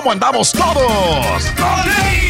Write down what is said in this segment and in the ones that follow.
¿Cómo andamos todos?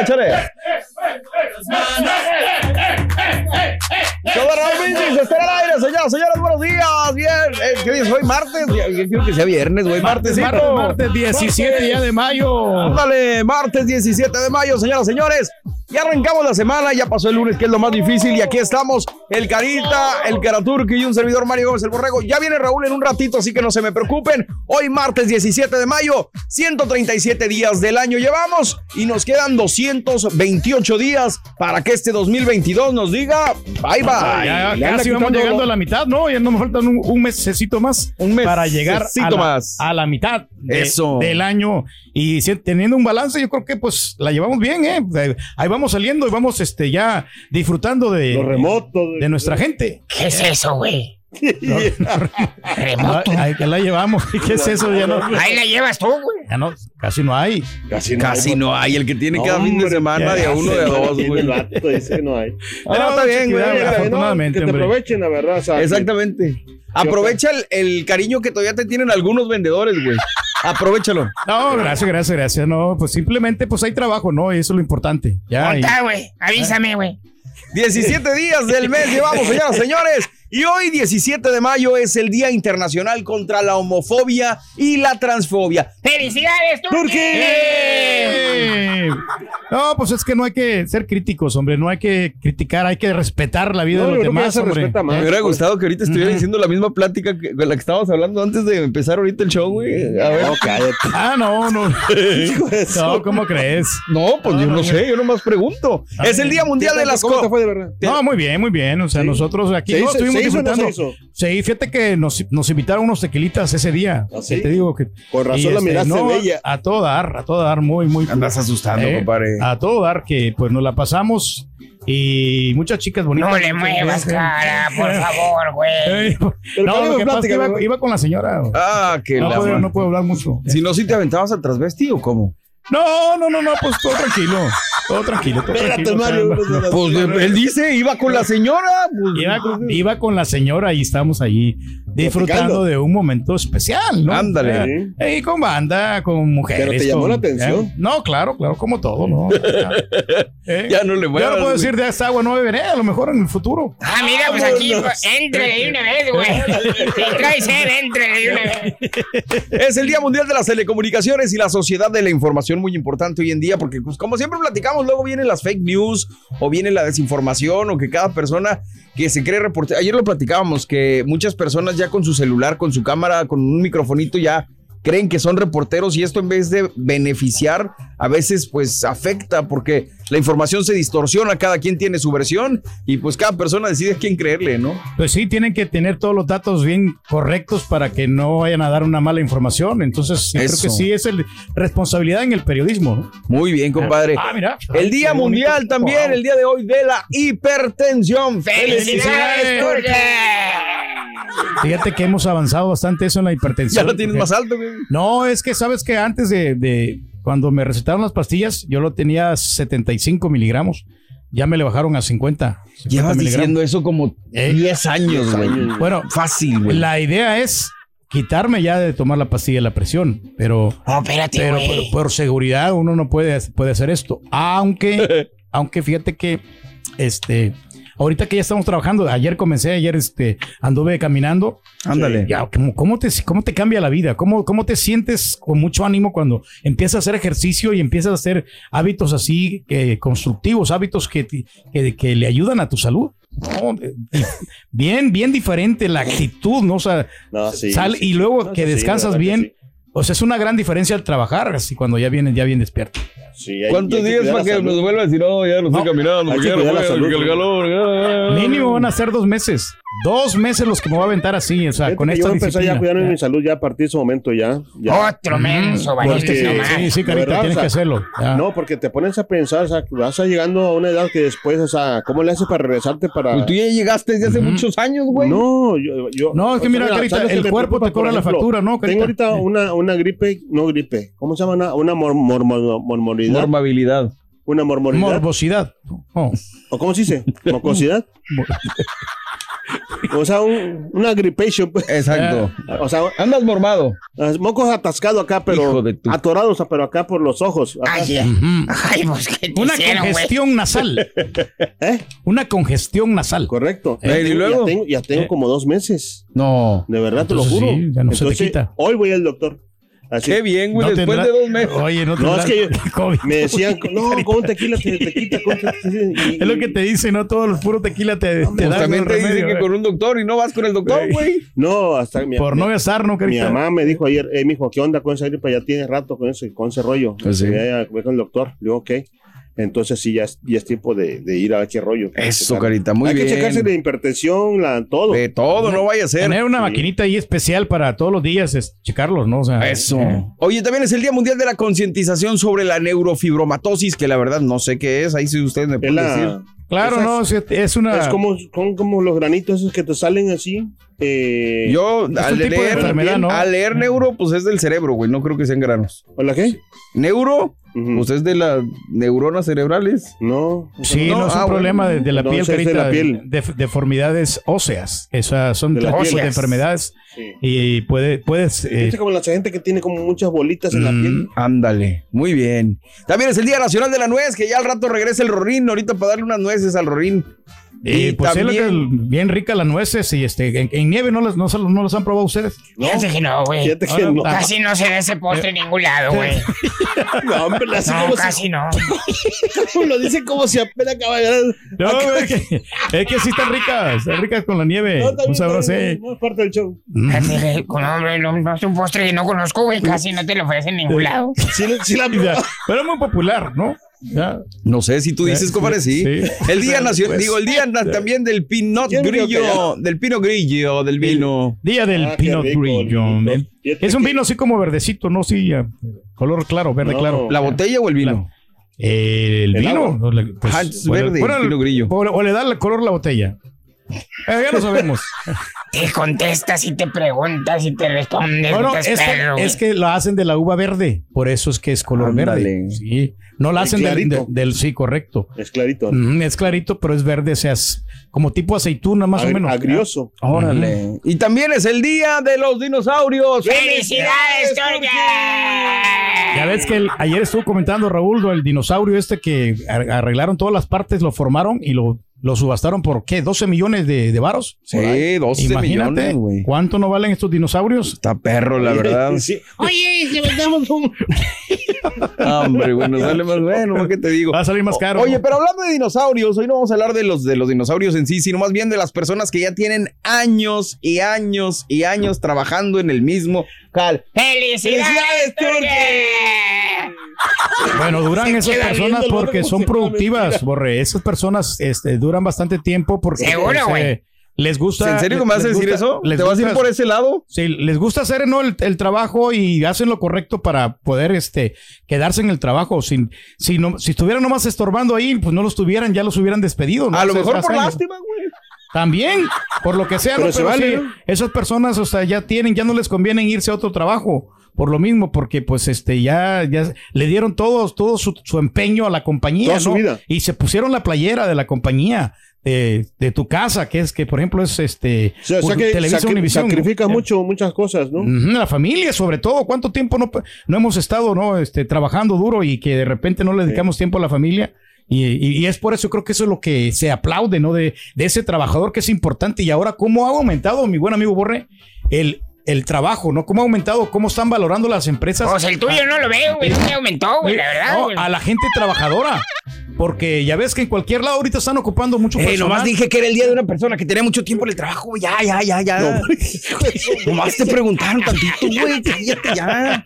Échale. Raúl Brindis, está el aire, señoras, señores, buenos días, bien, eh, ¿qué día es hoy? ¿Martes? Yo quiero que sea viernes, güey, martes, Martes, martes 17 ya de mayo. Ándale, martes 17 de mayo, señoras, señores. Ya arrancamos la semana, ya pasó el lunes, que es lo más difícil, y aquí estamos, el Carita, el Caraturki y un servidor Mario Gómez el Borrego. Ya viene Raúl en un ratito, así que no se me preocupen. Hoy, martes 17 de mayo, 137 días del año llevamos y nos quedan 228 días para que este 2022 nos diga bye bye. Ya Le anda casi vamos llegando lo- a la mitad, ¿no? Ya no me faltan un, un mesecito más Un para llegar a la, más. a la mitad de- Eso. del año. Y si- teniendo un balance, yo creo que pues la llevamos bien, ¿eh? Ahí vamos saliendo y vamos este, ya disfrutando de, Los remotos. de nuestra gente. ¿Qué es eso, güey? Ah, Ahí que la llevamos. ¿Qué es eso? Ya no, Ahí la llevas tú, güey. ya no, casi no hay. Casi no Casi hay. no hay, el que tiene cada fin de semana de a uno de No dos, güey. el vato, dice que no hay. Ah, está bien, güey. no, afortunadamente, que te aprovechen, la verdad. o sea, que- Exactamente. Aprovecha el, el cariño que todavía te tienen algunos vendedores, güey. Aprovechalo. No, gracias, gracias, gracias. No, pues simplemente pues hay trabajo, ¿no? Y eso es lo importante. Ya. güey. Avísame, güey. 17 días del mes llevamos, señoras señores. Y hoy, 17 de mayo, es el Día Internacional contra la Homofobia y la Transfobia. ¡Felicidades, Turki! ¡Eh! No, pues es que no hay que ser críticos, hombre. No hay que criticar, hay que respetar la vida No, de los demás, hombre. respeta más. Me hubiera gustado que ahorita estuviera diciendo la misma plática que, con la que estábamos hablando antes de empezar ahorita el show, güey. A ver. No, cállate. Ah, no, no. No, ¿cómo crees? No, pues yo no sé, yo nomás pregunto. Es el Día Mundial de las ¿Cómo te Co- fue de verdad? No, muy bien, muy bien. O sea, Sí. nosotros aquí ¿Se no, hizo- estuvimos se hizo o no se hizo? Sí, fíjate que nos, nos invitaron unos tequilitas ese día. ¿Ah, sí? Te digo que. Por razón la este, miraste no, bella. A todo dar, a todo dar, muy, muy. Andas asustando, Eh, compadre. A todo dar, que pues nos la pasamos y muchas chicas bonitas. No le muevas, cara, por favor, güey. Pero no, ¿cuál lo que pasa es que iba, con la señora. Ah, que no, la puedo, no puedo hablar mucho. Si no, si te aventabas al transvesti o cómo? No, no, no, no, pues todo tranquilo. Todo tranquilo, todo Espérate, tranquilo. Mario. Pues él dice, iba con la señora. pues, Iba con, iba con la señora y estábamos allí disfrutando de un momento especial, ¿no? Ándale. Eh, Y con banda, con mujeres. Pero te llamó con- la atención. eh, no, claro, claro, como todo, ¿no? Eh, Ya no le Yo muevas, no puedo decir de esta agua no beberé, a lo mejor en el futuro. Ah, mira, pues aquí, entre de una vez, güey. Si trae sed, entre de una vez. Es el Día Mundial de las Telecomunicaciones y la Sociedad de la Información, muy importante hoy en día, porque pues, como siempre platicamos, luego vienen las fake news o viene la desinformación o que cada persona que se cree reportero. Ayer lo platicábamos, que muchas personas ya con su celular, con su cámara, con un microfonito ya creen que son reporteros y esto en vez de beneficiar, a veces pues afecta porque la información se distorsiona, cada quien tiene su versión y pues cada persona decide a quién creerle, ¿no? Pues sí, tienen que tener todos los datos bien correctos para que no vayan a dar una mala información. Entonces, yo creo que sí es el, responsabilidad en el periodismo. ¿no? Muy bien, compadre. Ah, mira. El Día bonito. Mundial también, Wow. el día de hoy de la hipertensión. ¡Felicidades! Fíjate que hemos avanzado bastante eso en la Ya hipertensión. lo tienes porque- más alto, güey. No, es que sabes que antes de, de cuando me recetaron las pastillas, yo lo tenía 75 miligramos. Ya me le bajaron a 50. 50 Llevas miligramos. diciendo eso como Eh. 10 años, güey. Bueno, Fácil, güey. la idea es quitarme ya de tomar la pastilla de la presión, pero, No, espérate, pero por, por seguridad uno no puede, puede hacer esto. Aunque, aunque fíjate que este ahorita que ya estamos trabajando, ayer comencé, ayer este anduve caminando. Ándale. Ya, ¿cómo, cómo te, ¿Cómo te cambia la vida? ¿Cómo, ¿Cómo te sientes con mucho ánimo cuando empiezas a hacer ejercicio y empiezas a hacer hábitos así eh, constructivos, hábitos que, que, que le ayudan a tu salud? No, bien, bien diferente la actitud, ¿no? O sea, No, sí, sal sí. y luego No, que sí, descansas bien. O sea, es una gran diferencia al trabajar, así cuando ya vienen, ya bien despierto. Sí, hay- ¿Cuántos hay días para que salud. nos vuelva a decir, no, ya no estoy No, caminando, hay porque que ya no cuidar la puedo, salud, porque el calor. Mínimo van a ser dos meses. Dos meses los que me voy a aventar así, o sea, Fíjate con esta yo empezar ya a mi salud ya a partir de ese momento ya. ya. Otro menso, nomás. sí, sí, carita, ¿Verdad? tienes O sea, que hacerlo. ya. No, porque te pones a pensar, o sea, vas a llegando a una edad que después, o sea, ¿cómo le haces para regresarte para...? Pues tú ya llegaste desde hace muchos años, güey. No, yo, yo- No, es que o sea, mira, Carita, ¿sabes el cuerpo te cobra la factura, ¿no, Carita? Tengo ahorita una, una gripe, no gripe, ¿cómo se llama? Una, una mor, mor- mor- mormoridad. Normabilidad. una mormoridad. Morbosidad. Oh. ¿O cómo se dice? ¿Mocosidad? o sea, un- una gripation. pues. Exacto. O sea, Andas mormado. mocos atascados acá, pero Hijo de tu- atorados, o sea, pero acá por los ojos. acá. Ay. Ay, pues, ¿qué te Una hicieron, congestión nasal. ¿Eh? Una congestión nasal. Correcto. Eh, ya, ¿y tengo, luego? ya tengo, ya tengo Eh. como dos meses. No. De verdad, te Entonces lo juro. sí, ya no se te Entonces, quita. Hoy voy al doctor. Así. Qué bien, güey, No después tendrá- de dos meses. Oye, no, No, es que COVID. Me decían, no, con un tequila te, te quita. Con un tequila, y- Es lo que te dicen, no todos los puros tequila te, te Pues dan también te dicen que con un doctor y no vas con el doctor, güey. No, hasta mi, Por mi- no gastar, ¿no, mi mamá me dijo ayer, eh, mijo, ¿qué onda con esa gripa? Ya tienes rato con ese, con ese rollo. Pues sí. Ya, ve con el doctor. Le digo, ok. Entonces sí, ya es, ya es tiempo de, de ir a ver qué rollo. Eso, carita, muy Hay bien. que checarse la hipertensión, la, todo. De todo, no vaya a ser. Tener una Sí. maquinita ahí especial para todos los días es checarlos, ¿no? O sea, Eso. eh, Oye, también es el Día Mundial de la Concientización sobre la neurofibromatosis, que la verdad no sé qué es. Ahí sí ustedes me pueden decir. la, Claro, Esas- no, es, es una. Es como, son como los granitos esos que te salen así. eh, Yo, al leer, ¿no? al leer neuro, pues es del cerebro, güey. No creo que sean granos. ¿Hola qué? Neuro, Ujú. pues es de las neuronas cerebrales. No. Sí, No, no, es un ah, problema bueno. de, de la No, piel, es de Carita, la piel. de- deformidades óseas. Esas son De la tres tipos piel. de enfermedades Sí. y puede, puedes. eh, Viste como la gente que tiene como muchas bolitas en la mm, piel. Ándale, muy bien. También es el Día Nacional de la Nuez, que ya al rato regresa el Rorín, ahorita para darle unas nueces al Rorín. Y pues es lo que- también- bien rica las nueces y este en, en nieve no las no, se- no las han probado ustedes. No, Fíjate que no, güey. fíjate que Ahora, no. Casi no se ve ese postre en ningún lado, güey. No, hombre, así No, como casi no. lo dice como si apenas acaba No, es que, es que sí están ricas, están ricas con la nieve. No, un sabroso. No es parte del show. Mm. No, no es un postre que no conozco, güey. Casi no te lo ofrecen en ningún lado. Sí, sí la Pero es muy popular, ¿no? No sé si tú dices, compadre, sí. sí. El Día Nacional, Pues, digo, el Día también del pinot ¿Quién dijo grillo, del pino grillo, del vino. Día del Ah, Pinot rico, Grillo. El- Es un vino así como verdecito, ¿no? Sí, ya, color claro, verde No. claro. ¿La botella o el vino? El El vino. agua. o le- pues, Ah, verde, bueno, Pinot Grillo. O, o le da el color la botella. Eh, ya lo sabemos. Te contestas y te preguntas y te respondes. Bueno, es que, es lo hacen de la uva verde, por eso es que es color Ándale. verde. Sí, no lo Es hacen del, sí, correcto. Es clarito. Mm, es clarito, pero es verde, o sea, es como tipo aceituna más o menos. Agrioso. Órale. Y también es el Día de los Dinosaurios. ¡Felicidades, Turca! Ya ves que el- ayer estuvo comentando Raúl, el dinosaurio este que ar- arreglaron todas las partes, lo formaron y lo, lo subastaron por ¿qué? 12 millones de, de varos. Sí, 12 Imagínate millones, güey. cuánto no valen estos dinosaurios. Está perro, la verdad. Sí. Oye, si vendemos un... Hombre, güey, nos sale más bueno, ¿qué te digo? Va a salir más caro. Oye, pero hablando de dinosaurios, hoy no vamos a hablar de los, de los dinosaurios en sí, sino más bien de las personas que ya tienen años y años y años trabajando en el mismo ¡Felicidades, Turca! Bueno, duran Se esas personas porque son productivas. Borre. Esas personas este, duran bastante tiempo porque Seguro, güey. eh, les gusta. ¿En serio que me vas a decir gusta- eso? les ¿Te vas a ir por ese lado? Sí, les gusta hacer ¿no? el, el trabajo y hacen lo correcto para poder este, quedarse en el trabajo. Sin, si, no, si estuvieran nomás estorbando ahí, pues no los tuvieran, ya los hubieran despedido. ¿no? A lo mejor por lástima, güey. También, por lo que sea, Pero ¿no? se Pero vale, sí, ¿no? esas personas, o sea, ya tienen, ya no les conviene irse a otro trabajo. Por lo mismo, porque pues este ya, ya le dieron todo, todo su, su empeño a la compañía, Toda ¿no? su vida. Y se pusieron la playera de la compañía, de, de tu casa, que es que, por ejemplo, es este O sea, o sea Ur- que Televisa sacri- Univisión. sacrificas Ya. mucho, muchas cosas, ¿no? La familia, sobre todo. ¿Cuánto tiempo no, no hemos estado no este, trabajando duro y que de repente no le dedicamos tiempo a la familia? Y, es por eso, creo que eso es lo que se aplaude, ¿no? De, de ese trabajador que es importante. Y ahora, ¿cómo ha aumentado, mi buen amigo Borre, el, el trabajo, ¿no? ¿Cómo ha aumentado? ¿Cómo están valorando las empresas? Pues el tuyo no lo veo, güey. No me aumentó, güey, la verdad. No, a la gente trabajadora. porque ya ves que en cualquier lado ahorita están ocupando mucho Eh, personal. nomás dije que era el día de una persona que tenía mucho tiempo en el trabajo, güey. Ya, ya, ya, ya. nomás te preguntaron tantito, güey. Cállate ya.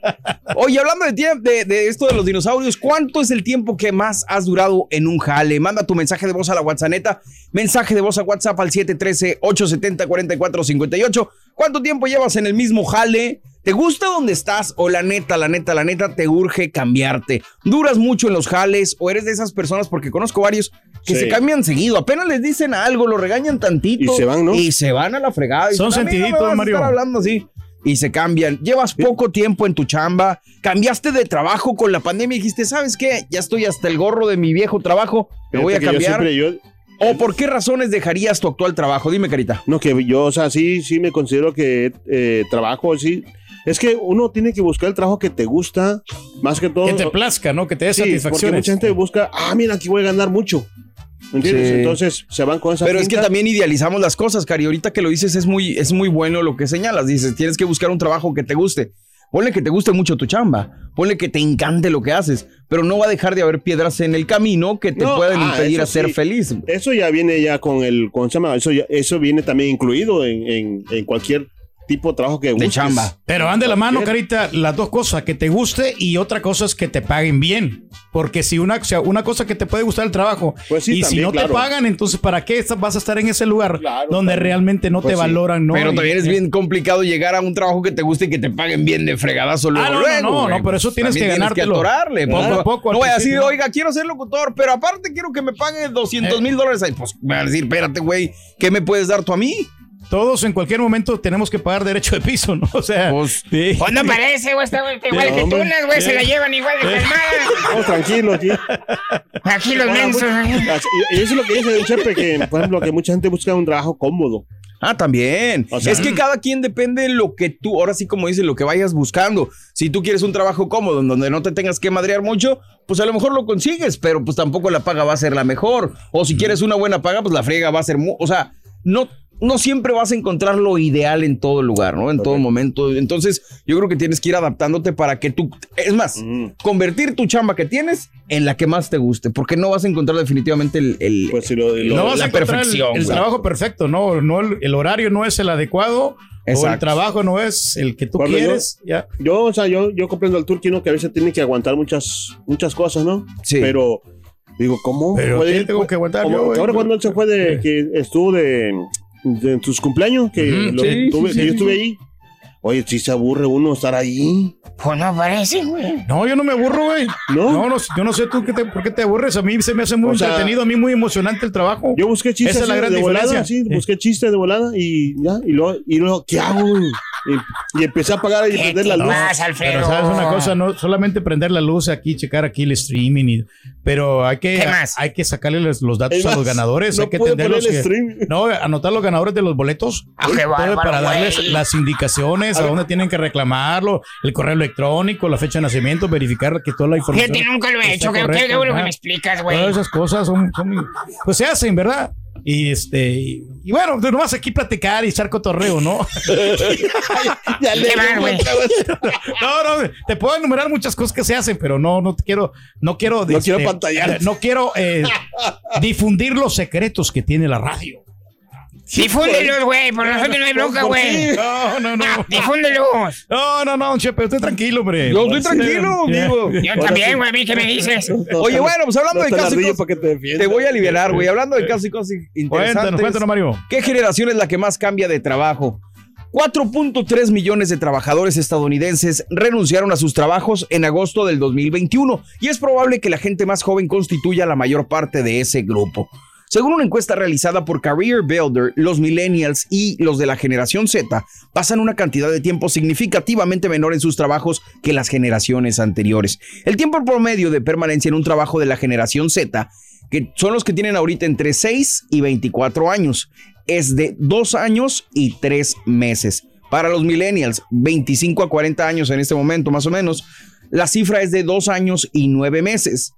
Oye, hablando de, de, de esto de los dinosaurios, ¿cuánto es el tiempo que más has durado en un jale? Manda tu mensaje de voz a la WhatsApp. Mensaje de voz a WhatsApp al 713-870-4458. ¿Cuánto tiempo llevas en el mismo jale? ¿Te gusta donde estás? O la neta, la neta, la neta, te urge cambiarte. ¿Duras mucho en los jales? ¿O eres de esas personas? Porque conozco varios que Sí. se cambian seguido. Apenas les dicen algo, lo regañan tantito. Y se van, ¿no? Y se van a la fregada. Son dicen, "A mí no sentiditos, a Mario. estar hablando así. Y se cambian. Llevas poco tiempo en tu chamba. Cambiaste de trabajo con la pandemia y dijiste, ¿sabes qué? Ya estoy hasta el gorro de mi viejo trabajo. Me voy a que yo cambiar. siempre- yo- ¿O por qué razones dejarías tu actual trabajo? Dime, Carita. No, que yo, o sea, sí, sí me considero que eh, trabajo, sí. Es que uno tiene que buscar el trabajo que te gusta, más que todo. Que te plazca, ¿no? Que te dé Sí, porque satisfacciones. mucha gente busca, ah, mira, aquí voy a ganar mucho. ¿Me entiendes? Sí. Entonces se van con esa Pero es que también idealizamos las cosas, Cari. Ahorita que lo dices es muy, es muy bueno lo que señalas. Dices, tienes que buscar un trabajo que te guste. Ponle que te guste mucho tu chamba. Ponle que te encante lo que haces. Pero no va a dejar de haber piedras en el camino que te No, pueden ah, impedir a ser sí. feliz. Eso ya viene ya con el, ¿cómo se llama? Eso, ya- eso viene también incluido en, en- en cualquier tipo de trabajo que busques. chamba. Pero van de la mano, Carita, las dos cosas, que te guste y otra cosa es que te paguen bien. Porque si una, o sea, una cosa que te puede gustar el trabajo Pues sí, y si no claro. te pagan, entonces ¿para qué vas a estar en ese lugar Claro, donde claro. realmente no Pues te sí. valoran? ¿no? Pero también es bien complicado llegar a un trabajo que te guste y que te paguen bien de fregadazo luego. Ah, no, no, luego, no, pero eso tienes También que ganártelo. atorarle. Poco Poco a poco, No voy a decir, oiga, quiero ser locutor, pero aparte quiero que me pague 200 Eh. mil dólares. Ay, Pues me van a decir, espérate, güey, ¿qué me puedes dar tú a mí? Todos en cualquier momento tenemos que pagar derecho de piso, ¿no? O sea, Pues, sí. Pues no parece, güey, está igual que hombre. tunas, güey, se la llevan igual de calmada. Vamos tranquilos aquí. Aquí los Bueno, mensos. pues, y eso es lo que dice el Chepe, que por ejemplo, que mucha gente busca un trabajo cómodo. Ah, también. O sea- es que cada quien depende de lo que tú, ahora sí como dice, lo que vayas buscando. Si tú quieres un trabajo cómodo en donde no te tengas que madrear mucho, pues a lo mejor lo consigues, pero pues tampoco la paga va a ser la mejor. O si quieres una buena paga, pues la friega va a ser, o sea, no no siempre vas a encontrar lo ideal en todo lugar, ¿no? En todo momento. Entonces, yo creo que tienes que ir adaptándote para que tú, es más, Mm. convertir tu chamba que tienes en la que más te guste, porque no vas a encontrar definitivamente el, el- Pues si lo, lo- no vas la a encontrar el- perfección, El, trabajo perfecto, no, no el, el horario no es el adecuado. O el trabajo no es el que tú Bueno, yo- quieres. Ya. Yo, o sea, yo, yo comprendo al turquino que a veces tiene que aguantar muchas, muchas cosas, ¿no? Sí. Pero, digo, ¿cómo? Pero puede ¿qué tengo que aguantar yo? Ahora cuando él se fue de, que estuvo de en sus cumpleaños, que, lo- sí, tuve- sí, que sí, yo estuve ahí. Oye, si se aburre uno estar ahí, Pues no parece, güey. No, yo no me aburro, güey. ¿no? No, no, yo no sé tú qué te- por qué te aburres. A mí se me hace muy O sea, entretenido, a mí muy emocionante el trabajo. Yo busqué chistes Esa es la así gran de volada, diferencia. sí, Sí. busqué chistes de volada y ya, y luego, y luego ¿qué hago? Y, y empecé a apagar y ¿Qué prender la luz. Alfredo? Pero sabes una cosa, no solamente prender la luz aquí, checar aquí el streaming, y- pero hay que, ¿Qué más? hay que sacarle los, los datos Es a los más, ganadores, no hay que poner el que- no, anotar los ganadores de los boletos Ah, qué todo bárbaro, para darles güey. las indicaciones a, dónde tienen que reclamarlo, el correo electrónico, la fecha de nacimiento, verificar que toda la información. Fíjate, nunca lo he hecho. Bueno que ajá. me explicas, güey. Todas esas cosas son, son- pues se hacen, ¿verdad? Y este, y, y bueno, nomás aquí platicar y echar cotorreo, ¿no? No, no, te puedo enumerar muchas cosas que se hacen, pero no, no te quiero, no quiero, No quiero pantallar. eh, no quiero eh, difundir los secretos que tiene la radio. Difúndelos, güey. Por nosotros no hay bronca, ¿Por güey. No, no, no. Difúndelos. No, no, no, Chepe, estoy tranquilo, hombre. Yo estoy tranquilo, Ya. digo. Yo también, güey. ¿A mí qué me dices? Oye, bueno, pues hablando de casos que te voy a liberar, güey. Hablando de casos y cosas interesantes. Cuéntanos, cuéntanos, Mario. ¿Qué generación es la que más cambia de trabajo? 4.3 millones de trabajadores estadounidenses renunciaron a sus trabajos en agosto del 2021 y es probable que la gente más joven constituya la mayor parte de ese grupo. Según una encuesta realizada por Career Builder, los millennials y los de la generación Z pasan una cantidad de tiempo significativamente menor en sus trabajos que las generaciones anteriores. El tiempo promedio de permanencia en un trabajo de la generación Z, que son los que tienen ahorita entre 6 y 24 años, es de 2 años y 3 meses. Para los millennials, 25 a 40 años en este momento más o menos, la cifra es de 2 años y 9 meses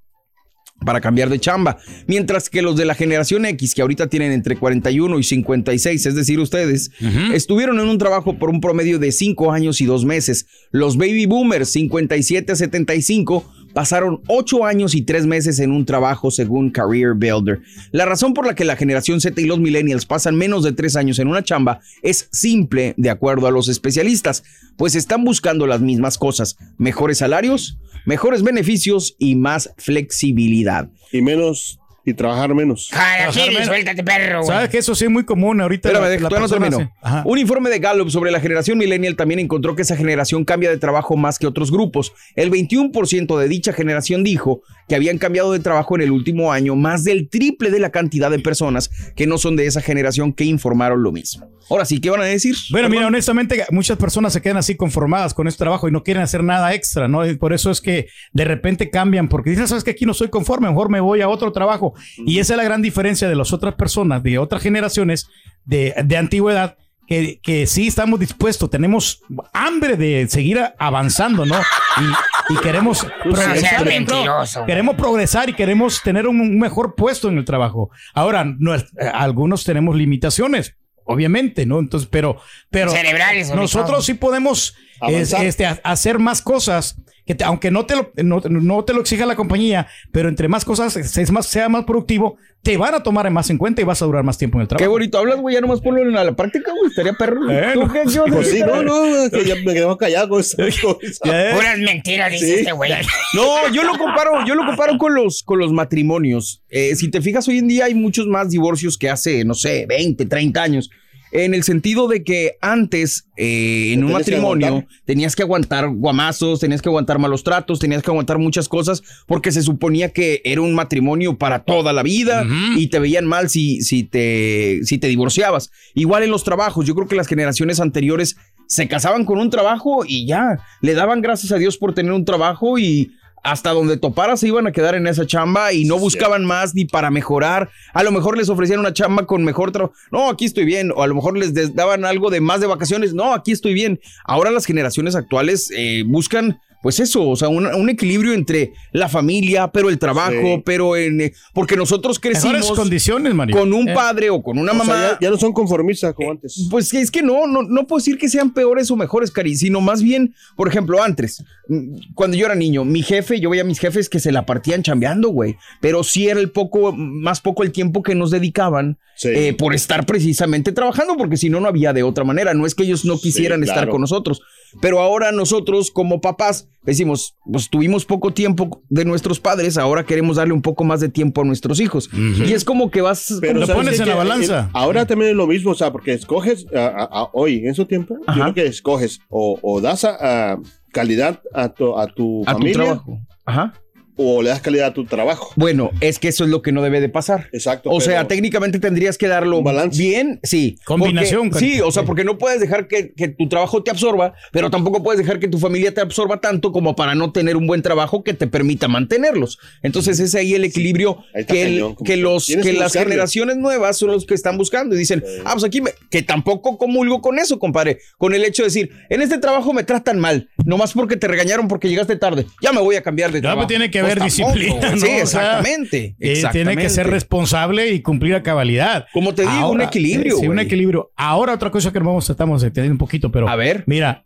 para cambiar de chamba. Mientras que los de la generación X, que ahorita tienen entre 41 y 56, es decir, ustedes, estuvieron en un trabajo por un promedio de 5 años y 2 meses. Los baby boomers, 57 a 75, pasaron ocho años y tres meses en un trabajo según Career Builder. La razón por la que la generación Z y los millennials pasan menos de tres años en una chamba es simple, de acuerdo a los especialistas, pues están buscando las mismas cosas, mejores salarios, mejores beneficios y más flexibilidad. Y menos, y trabajar menos. Jalaquiri, suéltate, perro, güey. ¿Sabes que eso sí es muy común ahorita? Espérame, la- deja- la no Ajá. Un informe de Gallup sobre la generación millennial también encontró que esa generación cambia de trabajo más que otros grupos. El 21% de dicha generación dijo que habían cambiado de trabajo en el último año, más del triple de la cantidad de personas que no son de esa generación que informaron lo mismo. Ahora sí, ¿qué van a decir? Bueno, mira, honestamente, muchas personas se quedan así conformadas con este trabajo y no quieren hacer nada extra, ¿no? Y por eso es que de repente cambian, porque dicen, sabes que aquí no soy conforme, mejor me voy a otro trabajo. Y esa es la gran diferencia de las otras personas, de otras generaciones de, de antigüedad, que, que sí estamos dispuestos, tenemos hambre de seguir avanzando, ¿no? Y, y queremos No progresar, mentiroso. Queremos progresar y queremos tener un, un mejor puesto en el trabajo. Ahora, no eh, algunos tenemos limitaciones, obviamente, ¿no? Entonces, pero, pero Cerebrales, nosotros sí podemos es- este, ha- hacer más cosas. Que te- aunque no te, lo, no, no te lo exija la compañía, pero entre más cosas es más, sea más productivo, te van a tomar más en cuenta y vas a durar más tiempo en el Qué trabajo. bonito hablas, güey, ya nomás ponlo en la práctica, güey, estaría perro. Eh, ¿Tú no. qué, qué? Pues sí, no, no, que ya me quedo callado con esa cosa. Ya, eh. Puras mentiras, dice Sí. este güey. No, yo lo comparo, yo lo comparo con los, con los matrimonios. Eh, si te fijas, hoy en día hay muchos más divorcios que hace, no sé, 20, 30 años. En el sentido de que antes, eh, en un matrimonio, tenías que aguantar guamazos, tenías que aguantar malos tratos, tenías que aguantar muchas cosas, porque se suponía que era un matrimonio para toda la vida y te veían mal si, si, te, si te divorciabas. Igual en los trabajos, yo creo que las generaciones anteriores se casaban con un trabajo y ya, le daban gracias a Dios por tener un trabajo y hasta donde topara se iban a quedar en esa chamba y no buscaban más ni para mejorar. A lo mejor les ofrecían una chamba con mejor trabajo. No, aquí estoy bien. O a lo mejor les daban algo de más de vacaciones. No, aquí estoy bien. Ahora las generaciones actuales eh, buscan, pues eso, o sea, un, un equilibrio entre la familia, pero el trabajo, Sí. pero en... eh, porque nosotros Mejores crecimos condiciones, Mario. con un Eh. padre o con una O sea, mamá. ya, ya no son conformistas como antes. Pues es que no, no, no puedo decir que sean peores o mejores, Cari, sino más bien, por ejemplo, antes, mm, cuando yo era niño, mi jefe, yo veía a mis jefes que se la partían chambeando, güey, pero sí era el poco, más poco el tiempo que nos dedicaban Sí. eh, por estar precisamente trabajando, porque si no, no había de otra manera. No es que ellos no quisieran estar claro. con nosotros, pero ahora nosotros como papás decimos, pues tuvimos poco tiempo de nuestros padres, ahora queremos darle un poco más de tiempo a nuestros hijos. Y es como que vas... Pero Lo ¿sabes pones en la balanza. Ahora también es lo mismo, o sea, porque escoges a- a- a- hoy, en su tiempo, Ajá. yo creo que escoges o, o das a, a calidad a tu, a tu a tu familia trabajo. Ajá. O le das calidad a tu trabajo. Bueno, es que eso es lo que no debe de pasar. Exacto. O sea, técnicamente tendrías que darlo Un balance. bien, sí. Combinación, Porque- sí, o sea, porque no puedes dejar que, que tu trabajo te absorba, pero tampoco puedes dejar que tu familia te absorba tanto como para no tener un buen trabajo que te permita mantenerlos. Entonces es ahí el equilibrio ahí que, el- cañón, como que que los que que las generaciones nuevas son los que están buscando y dicen, ah, pues aquí me, que tampoco comulgo con eso, compadre, con el hecho de decir, en este trabajo me tratan mal, nomás porque te regañaron porque llegaste tarde, ya me voy a cambiar de Ya, trabajo. tiene que Pues, haber tampoco, disciplina. ¿no? Sí, O sea, exactamente. Eh, tiene que ser responsable y cumplir a cabalidad. Como te digo, un equilibrio, Sí, un equilibrio. Ahora otra cosa que vamos estamos entendiendo un poquito, pero A ver. mira,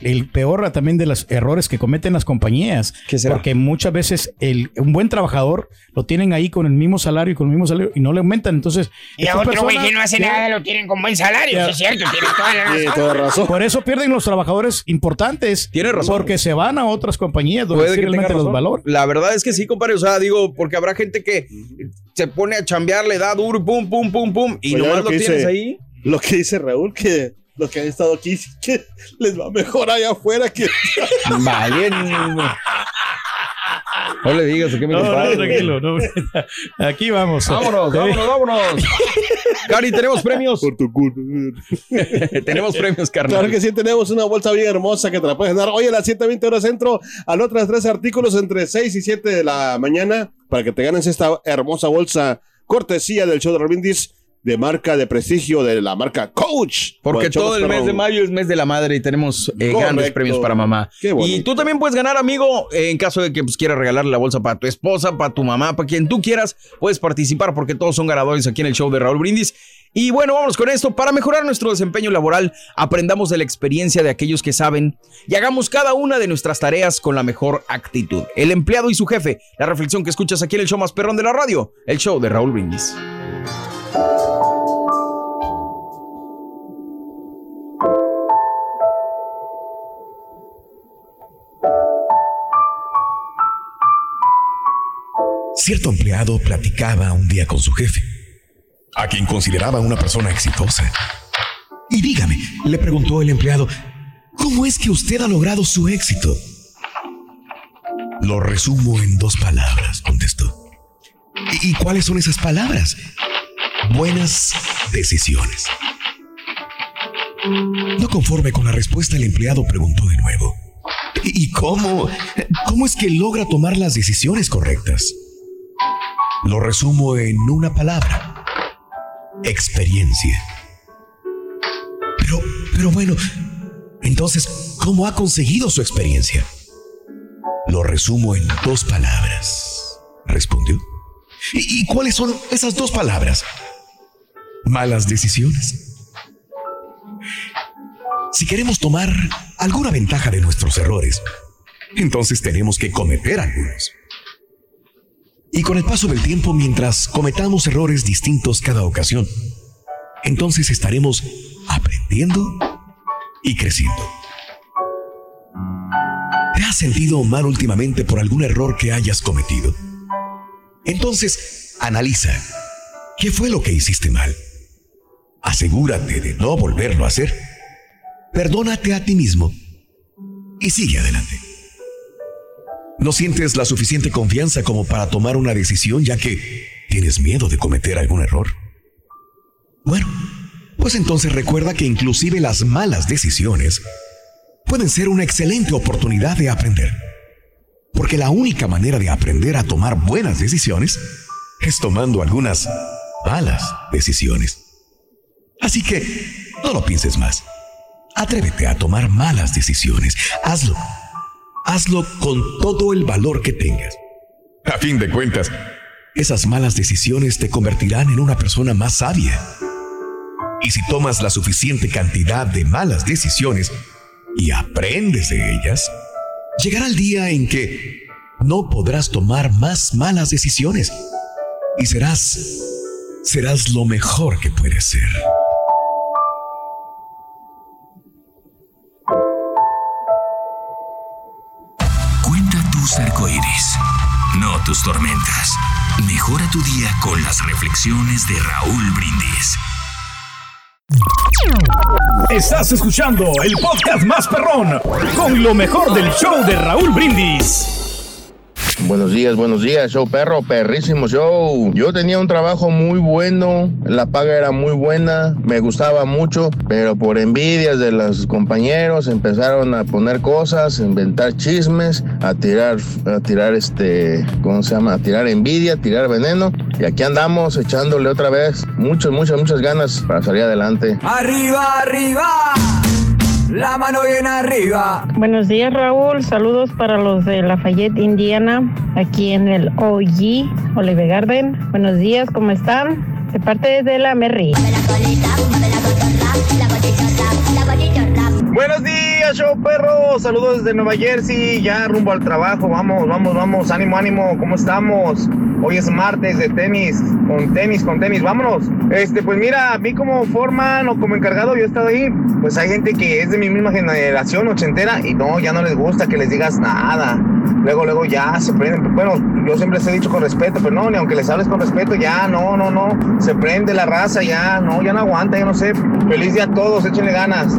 el peor también de los errores que cometen las compañías, ¿Qué será? porque muchas veces el, un buen trabajador lo tienen ahí con el mismo salario y con el mismo salario y no le aumentan. Entonces, Y a otro güey que no hace nada lo tienen con buen salario. Ya. Sí, es cierto, tiene toda la Tiene razón. toda razón. Por eso pierden los trabajadores importantes. Tiene razón. Porque se van a otras compañías donde Puede sí realmente los valores. La verdad es que sí, compadre. O sea, digo, porque habrá gente que se pone a chambear, le da duro, pum, pum, pum, pum, y Pues ya nomás lo lo tienes dice- ahí. Lo que dice Raúl, que los que han estado aquí, sí que les va mejor allá afuera que... Vale. No le digas a qué me No, tranquilo. no. Aquí vamos. Vámonos, vámonos, vámonos. Cari, tenemos premios. Por tu culpa. tenemos premios, carnal. Claro que sí, tenemos una bolsa bien hermosa que te la puedes dar hoy a las 7.20 horas centro, al otras tres artículos entre 6 y 7 de la mañana, para que te ganes esta hermosa bolsa cortesía del show de Robindis de marca de prestigio de la marca Coach. Porque todo el mes perrón. de mayo es mes de la madre y tenemos eh, grandes premios para mamá. Y tú también puedes ganar, amigo, eh, en caso de que pues, quieras regalarle la bolsa para tu esposa, para tu mamá, para quien tú quieras, puedes participar porque todos son ganadores aquí en el show de Raúl Brindis. Y bueno, vamos con esto. Para mejorar nuestro desempeño laboral, aprendamos de la experiencia de aquellos que saben y hagamos cada una de nuestras tareas con la mejor actitud. El empleado y su jefe, la reflexión que escuchas aquí en el show más perrón de la radio, el show de Raúl Brindis. Cierto empleado platicaba un día con su jefe, a quien consideraba una persona exitosa. Y dígame, le preguntó el empleado, ¿cómo es que usted ha logrado su éxito? Lo resumo en dos palabras, contestó. ¿Y, cuáles son esas palabras? Buenas decisiones. No conforme con la respuesta, el empleado preguntó de nuevo. ¿Y y cómo? ¿Cómo es que logra tomar las decisiones correctas? Lo resumo en una palabra. Experiencia. Pero, pero bueno, entonces, ¿cómo ha conseguido su experiencia? Lo resumo en dos palabras, respondió. ¿Y, y cuáles son esas dos palabras? Malas decisiones. Si queremos tomar alguna ventaja de nuestros errores, entonces tenemos que cometer algunos. Y con el paso del tiempo, mientras cometamos errores distintos cada ocasión, entonces estaremos aprendiendo y creciendo. ¿Te has sentido mal últimamente por algún error que hayas cometido? Entonces, analiza. ¿Qué fue lo que hiciste mal? Asegúrate de no volverlo a hacer. Perdónate a ti mismo y sigue adelante. No sientes la suficiente confianza como para tomar una decisión ya que tienes miedo de cometer algún error. Bueno, pues entonces recuerda que inclusive las malas decisiones pueden ser una excelente oportunidad de aprender. Porque la única manera de aprender a tomar buenas decisiones es tomando algunas malas decisiones. Así que no lo pienses más. Atrévete a tomar malas decisiones. Hazlo. Hazlo con todo el valor que tengas. A fin de cuentas, esas malas decisiones te convertirán en una persona más sabia. Y si tomas la suficiente cantidad de malas decisiones y aprendes de ellas, llegará el día en que no podrás tomar más malas decisiones y serás serás lo mejor que puedes ser. Tormentas. Mejora tu día con las reflexiones de Raúl Brindis. Estás escuchando el podcast más perrón con lo mejor del show de Raúl Brindis. Buenos días, buenos días, show perro, perrísimo show. Yo tenía un trabajo muy bueno, la paga era muy buena, me gustaba mucho, pero por envidias de los compañeros empezaron a poner cosas, inventar chismes, a tirar, a tirar este, ¿cómo se llama? A tirar envidia, tirar veneno. Y aquí andamos echándole otra vez muchas, muchas, muchas ganas para salir adelante. Arriba, arriba. La mano bien arriba. Buenos días, Raúl. Saludos para los de Lafayette, Indiana, aquí en el OG Olive Garden. Buenos días, ¿cómo están? De parte de la Merry. Buenos días, show perro. Saludos desde Nueva Jersey. Ya rumbo al trabajo. Vamos, vamos, vamos. Ánimo, ánimo. ¿Cómo estamos? Hoy es martes de tenis. Con tenis, con tenis. Vámonos. Este, pues mira, a mí como forman o como encargado, yo he estado ahí. Pues hay gente que es de mi misma generación, ochentera, y no, ya no les gusta que les digas nada. Luego, luego ya se prenden. Bueno, yo siempre les he dicho con respeto, pero no, ni aunque les hables con respeto, ya no, no, no. Se prende la raza, ya no, ya no aguanta, ya no sé. Feliz día a todos, échenle ganas.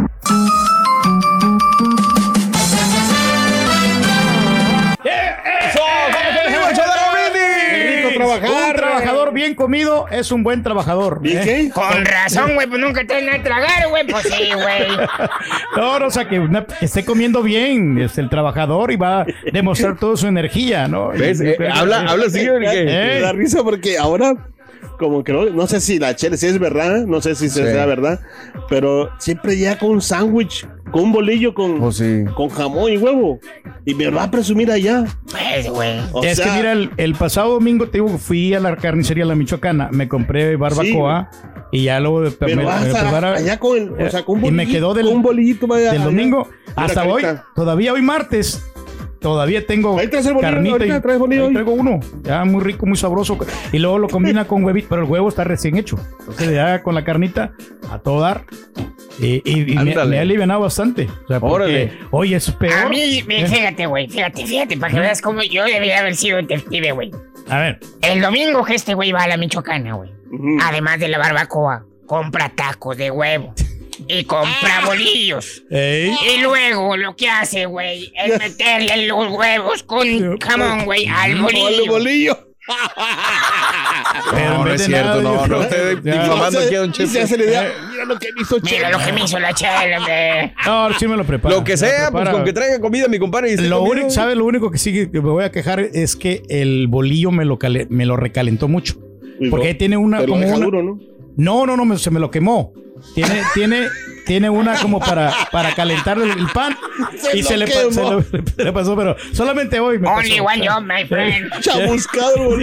Bien comido es un buen trabajador. ¿Y ¿eh? qué? Con razón, güey, pues nunca te dan a tragar, güey. Pues sí, güey. No, no, o sea, que, una- que esté comiendo bien, es el trabajador y va a demostrar toda su energía, ¿no? Eh, habla, habla así, Me que- ¿Eh? da risa porque ahora, como que no, no sé si la chela, si es verdad, no sé si Sí. sea verdad, pero siempre ya con un sándwich, con un bolillo con, Oh, sí. con jamón y huevo. Y me va a presumir allá. Pues, güey. O es sea, que mira, el, el pasado domingo te digo, fui a la carnicería La Michoacana, me compré barbacoa y ya luego de- pero me- vas me a- prepara- allá con, el- o sea, con un y me quedó del, con un bolillito vaya, del domingo hasta hoy, carita. todavía hoy martes. Todavía tengo Ahí traes el bolillo, carnita ahorita y traes bolillo ahí traigo uno, ya muy rico, muy sabroso y luego lo combina con huevito, pero el huevo está recién hecho. Entonces ya con la carnita a todo dar y, y- y me, me ha alivianado bastante. O sea, porque hoy es A peor. mí, me- ¿Eh? fíjate, güey, fíjate, fíjate, para que veas cómo yo debería haber sido detective, güey. A ver, El domingo que este güey va a la Michoacana, güey. Además de la barbacoa, compra tacos de huevo. Y compra bolillos. ey, Y luego lo que hace, güey, es meterle los huevos con jamón, güey, al bolillo. bolillo. pero No, no es cierto, nada, no, no, usted Ya. difamando aquí a Don Y se Chepe. hace la idea, mira lo que me hizo Mira Chela. lo que me hizo la chela, hombre. No, sí me lo preparo. Lo que sea, pues con que traiga comida mi compadre. Lo único, ¿sabe? Lo único que sí que me voy a quejar es que el bolillo me lo, me lo recalentó mucho. Uy, Porque ahí tiene una como una. duro, ¿no? No, no, no, se me lo quemó. Tiene, tiene, tiene una como para, para calentar el, el pan. Se y se le, se, lo- le pasó, pero solamente hoy me Only pasó. one job, my friend. Chamuscado.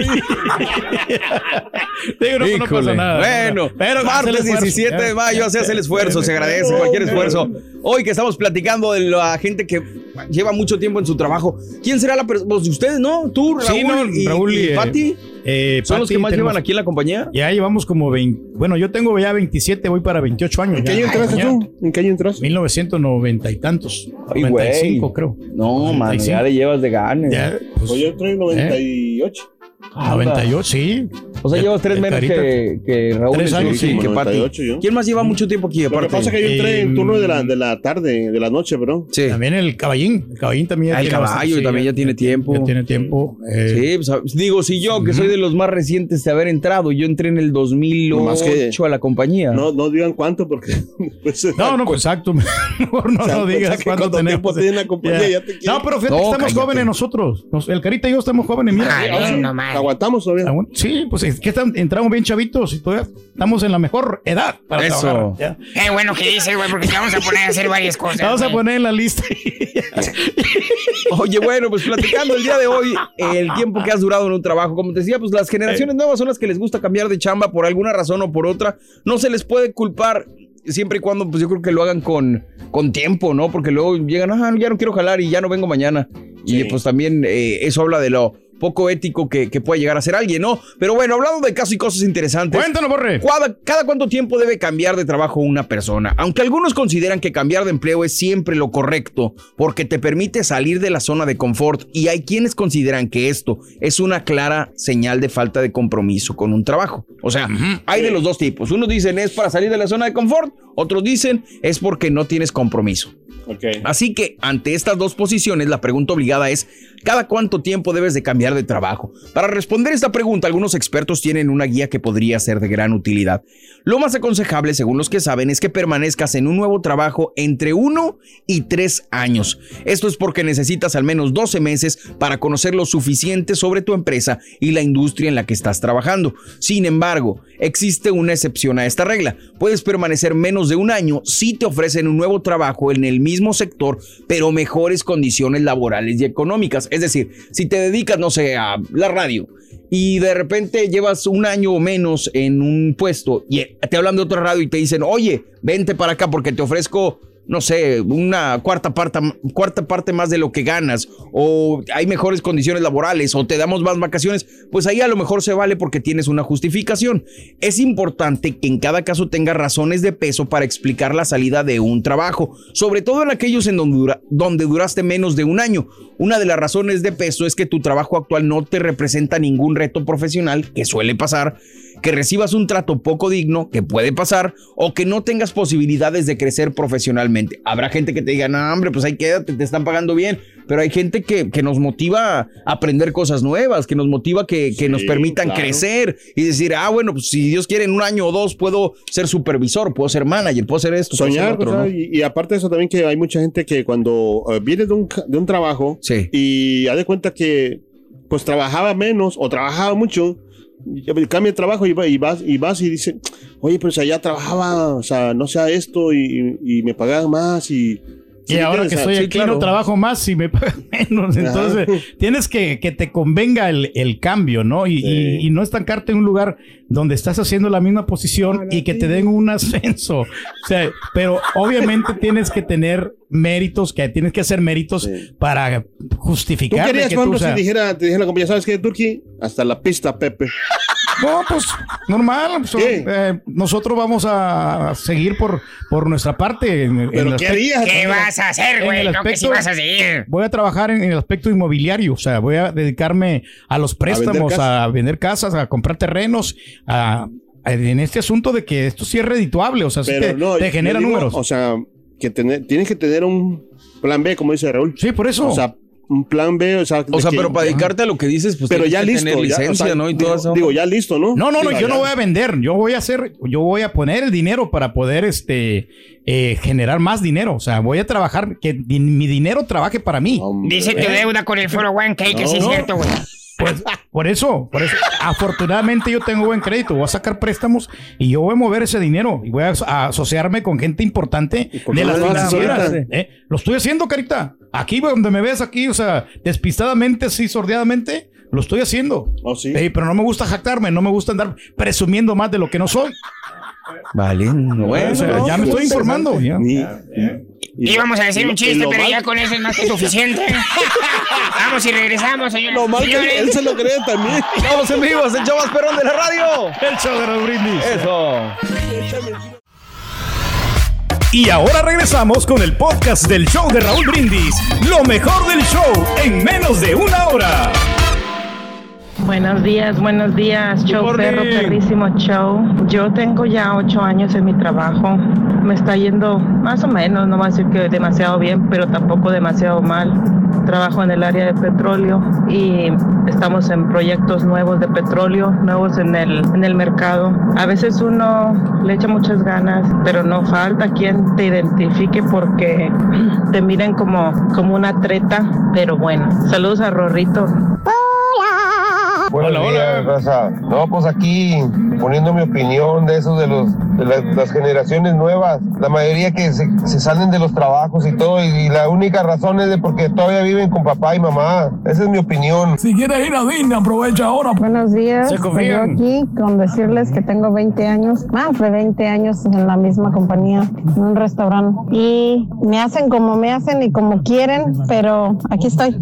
Digo, no, no Híjole. pasa nada. Bueno, pero martes esfuerzo, 17 de mayo se hace el esfuerzo, se agradece cualquier esfuerzo. Hoy que estamos platicando de la gente que lleva mucho tiempo en su trabajo, ¿quién será la persona? Pues ustedes, ¿no? Tú, Raúl, Sí, no, y, Raúl y, y eh, Pati. Eh, ¿Son los Pati, que más tenemos- llevan aquí en la compañía? Ya llevamos como 20. Bueno, yo tengo ya 27, voy para 28 años. ¿En qué año entraste tú? ¿En qué año entraste? 1990 y tantos. Ay, 95, güey. creo. No, man, 95. ya le llevas de ganes. Ya, pues, Pues yo entré en 98. 98, sí. O sea, llevas tres menos Carita. que, que Raúl Tres años, que, sí. que Pati. 98 yo. ¿Quién más lleva mucho tiempo aquí? Lo que Aparte? pasa es que yo entré en Eh, turno de la, de la tarde, de la noche, bro. Sí. También el caballín. El caballín también. ya Ah, el caballo sí, también ya tiene tiempo. Ya tiene tiempo. eh, Sí, pues, digo, si yo, que soy de los más recientes de haber entrado, yo entré en el 2008 Nomás que- a la compañía. No, no digan cuánto porque después No, no, pues exacto. Mejor no, O sea, no digas cuánto cuánto tiempo tenemos. tiene la compañía, ya te quieren. No, pero fíjate No, que estamos cállate. jóvenes nosotros. Nos- el Carita y yo estamos jóvenes. Mira. Aguantamos todavía. ah, Sí, pues es que están- entramos bien chavitos y todavía estamos en la mejor edad para Eso. trabajar. Ya. Qué bueno que dices, güey, porque te vamos a poner a hacer varias cosas. Vamos a poner en la lista. Oye, bueno, pues platicando el día de hoy, el tiempo que has durado en un trabajo, como te decía, pues las generaciones nuevas son las que les gusta cambiar de chamba por alguna razón o por otra. No se les puede culpar siempre y cuando, pues yo creo que lo hagan con, con tiempo, ¿no? Porque luego llegan, ah, ya no quiero jalar y ya no vengo mañana. Y pues también eh, eso habla de lo poco ético que, que puede llegar a ser alguien, ¿no? Pero bueno, hablando de casos y cosas interesantes. Cuéntanos, Borre. Cada, cada cuánto tiempo debe cambiar de trabajo una persona. Aunque algunos consideran que cambiar de empleo es siempre lo correcto porque te permite salir de la zona de confort y hay quienes consideran que esto es una clara señal de falta de compromiso con un trabajo. O sea, hay de los dos tipos. Unos dicen es para salir de la zona de confort, otros dicen es porque no tienes compromiso. Así que ante estas dos posiciones, la pregunta obligada es, ¿cada cuánto tiempo debes de cambiar de trabajo? Para responder esta pregunta, algunos expertos tienen una guía que podría ser de gran utilidad. Lo más aconsejable, según los que saben, es que permanezcas en un nuevo trabajo entre uno y tres años. Esto es porque necesitas al menos 12 meses para conocer lo suficiente sobre tu empresa y la industria en la que estás trabajando. Sin embargo, existe una excepción a esta regla. Puedes permanecer menos de un año si te ofrecen un nuevo trabajo en el mismo sector, pero mejores condiciones laborales y económicas. Es decir, si te dedicas, no sé, a la radio y de repente llevas un año o menos en un puesto y te hablan de otra radio y te dicen, oye, vente para acá porque te ofrezco no sé, una cuarta parte, cuarta parte más de lo que ganas, o hay mejores condiciones laborales, o te damos más vacaciones, pues ahí a lo mejor se vale porque tienes una justificación. Es importante que en cada caso tengas razones de peso para explicar la salida de un trabajo, sobre todo en aquellos en donde, dura- donde duraste menos de un año. Una de las razones de peso es que tu trabajo actual no te representa ningún reto profesional, que suele pasar, que recibas un trato poco digno, que puede pasar, o que no tengas posibilidades de crecer profesionalmente. Habrá gente que te diga, no, hombre, pues ahí quédate, te están pagando bien. Pero hay gente que, que nos motiva a aprender cosas nuevas, que nos motiva que, que nos permitan claro. crecer y decir, ah, bueno, pues si Dios quiere en un año o dos puedo ser supervisor, puedo ser manager, puedo ser esto, puedo ser Soñar, otro, ¿no? y, y aparte de eso también que hay mucha gente que cuando eh, viene de un, de un trabajo y ha de cuenta que pues trabajaba menos o trabajaba mucho, cambia de trabajo y, va- y vas y vas y dice, oye, pero si allá trabajaba, o sea, no sea esto y- y me pagaban más y... Y ¿Sí me ahora que estoy sí, aquí claro. no trabajo más y me pagan menos. Ajá. Entonces, tienes que que te convenga el, el cambio, ¿no? Y, y- y no estancarte en un lugar donde estás haciendo la misma posición y que te den un ascenso. O sea, pero obviamente tienes que tener méritos, que tienes que hacer méritos para ¿Tú justificar querías, que tú, o sea, si dijera, te dijera la compañía, ¿sabes qué, Turki? Hasta la pista, Pepe. No, pues normal. pues, eh, nosotros vamos a seguir por, por nuestra parte. en- en ¿Pero el qué vas a hacer, güey? No, que si vas a seguir. Voy a trabajar en el aspecto inmobiliario, o sea, voy a dedicarme a los préstamos, a vender, casas. casas, a comprar terrenos, a, a- en este asunto de que esto sí es redituable, o sea, sí te, no, te yo genera digo, números. O sea, que tener, tienes que tener un plan B, como dice Raúl. Sí, por eso. O sea, un plan B, o sea, O sea, que- pero para dedicarte a lo que dices, pues pero tienes ya que listo, tener ya, licencia, o sea, ¿no? Y todo digo, eso. digo, ya listo, ¿no? No, no, no, Sí, yo ya. no voy a vender, yo voy a hacer, yo voy a poner el dinero para poder este eh, generar más dinero, o sea, voy a trabajar, que di- mi dinero trabaje para mí. Dice tu ¿Eh? deuda con el Foro One K, que sí es No. cierto, güey. Pues, por eso, por eso. Afortunadamente yo tengo buen crédito, voy a sacar préstamos y yo voy a mover ese dinero y voy a, a asociarme con gente importante por de las financieras. ¿eh? Lo estoy haciendo, carita. Aquí donde me ves aquí, o sea, despistadamente, así sordeadamente, lo estoy haciendo. Oh, sí. Pero no me gusta jactarme, no me gusta andar presumiendo más de lo que no soy. Vale, bueno. O sea, ya me estoy informando. ya. Íbamos a decir y- un chiste, pero mal- ya con eso es más que suficiente. Vamos y regresamos, señores. Lo mal que él se lo cree también. Estamos en vivo, es el show más perrón de la radio. El show de los brindis. Eso. Y ahora regresamos con el podcast del show de Raúl Brindis. Lo mejor del show en menos de una hora. Buenos días, buenos días, show morning. perro, perrísimo show. Yo tengo ya ocho años en mi trabajo. Me está yendo más o menos, no voy a decir que demasiado bien, pero tampoco demasiado mal. Trabajo en el área de petróleo y estamos en proyectos nuevos de petróleo, nuevos en el, en el mercado. A veces uno le echa muchas ganas, pero no falta quien te identifique porque te miren como, como una treta. Pero bueno, saludos a Rorrito. Buenos Hola, días, hola. raza. No, pues aquí poniendo mi opinión de esos de los de las, las generaciones nuevas, la mayoría que se, se salen de los trabajos y todo y, y la única razón es de porque todavía viven con papá y mamá. Esa es mi opinión. Si quieres ir a Disney, aprovecha ahora. Buenos días. Se yo aquí con decirles que tengo 20 años, más de 20 años en la misma compañía, en un restaurante. Y me hacen como me hacen y como quieren, pero aquí estoy.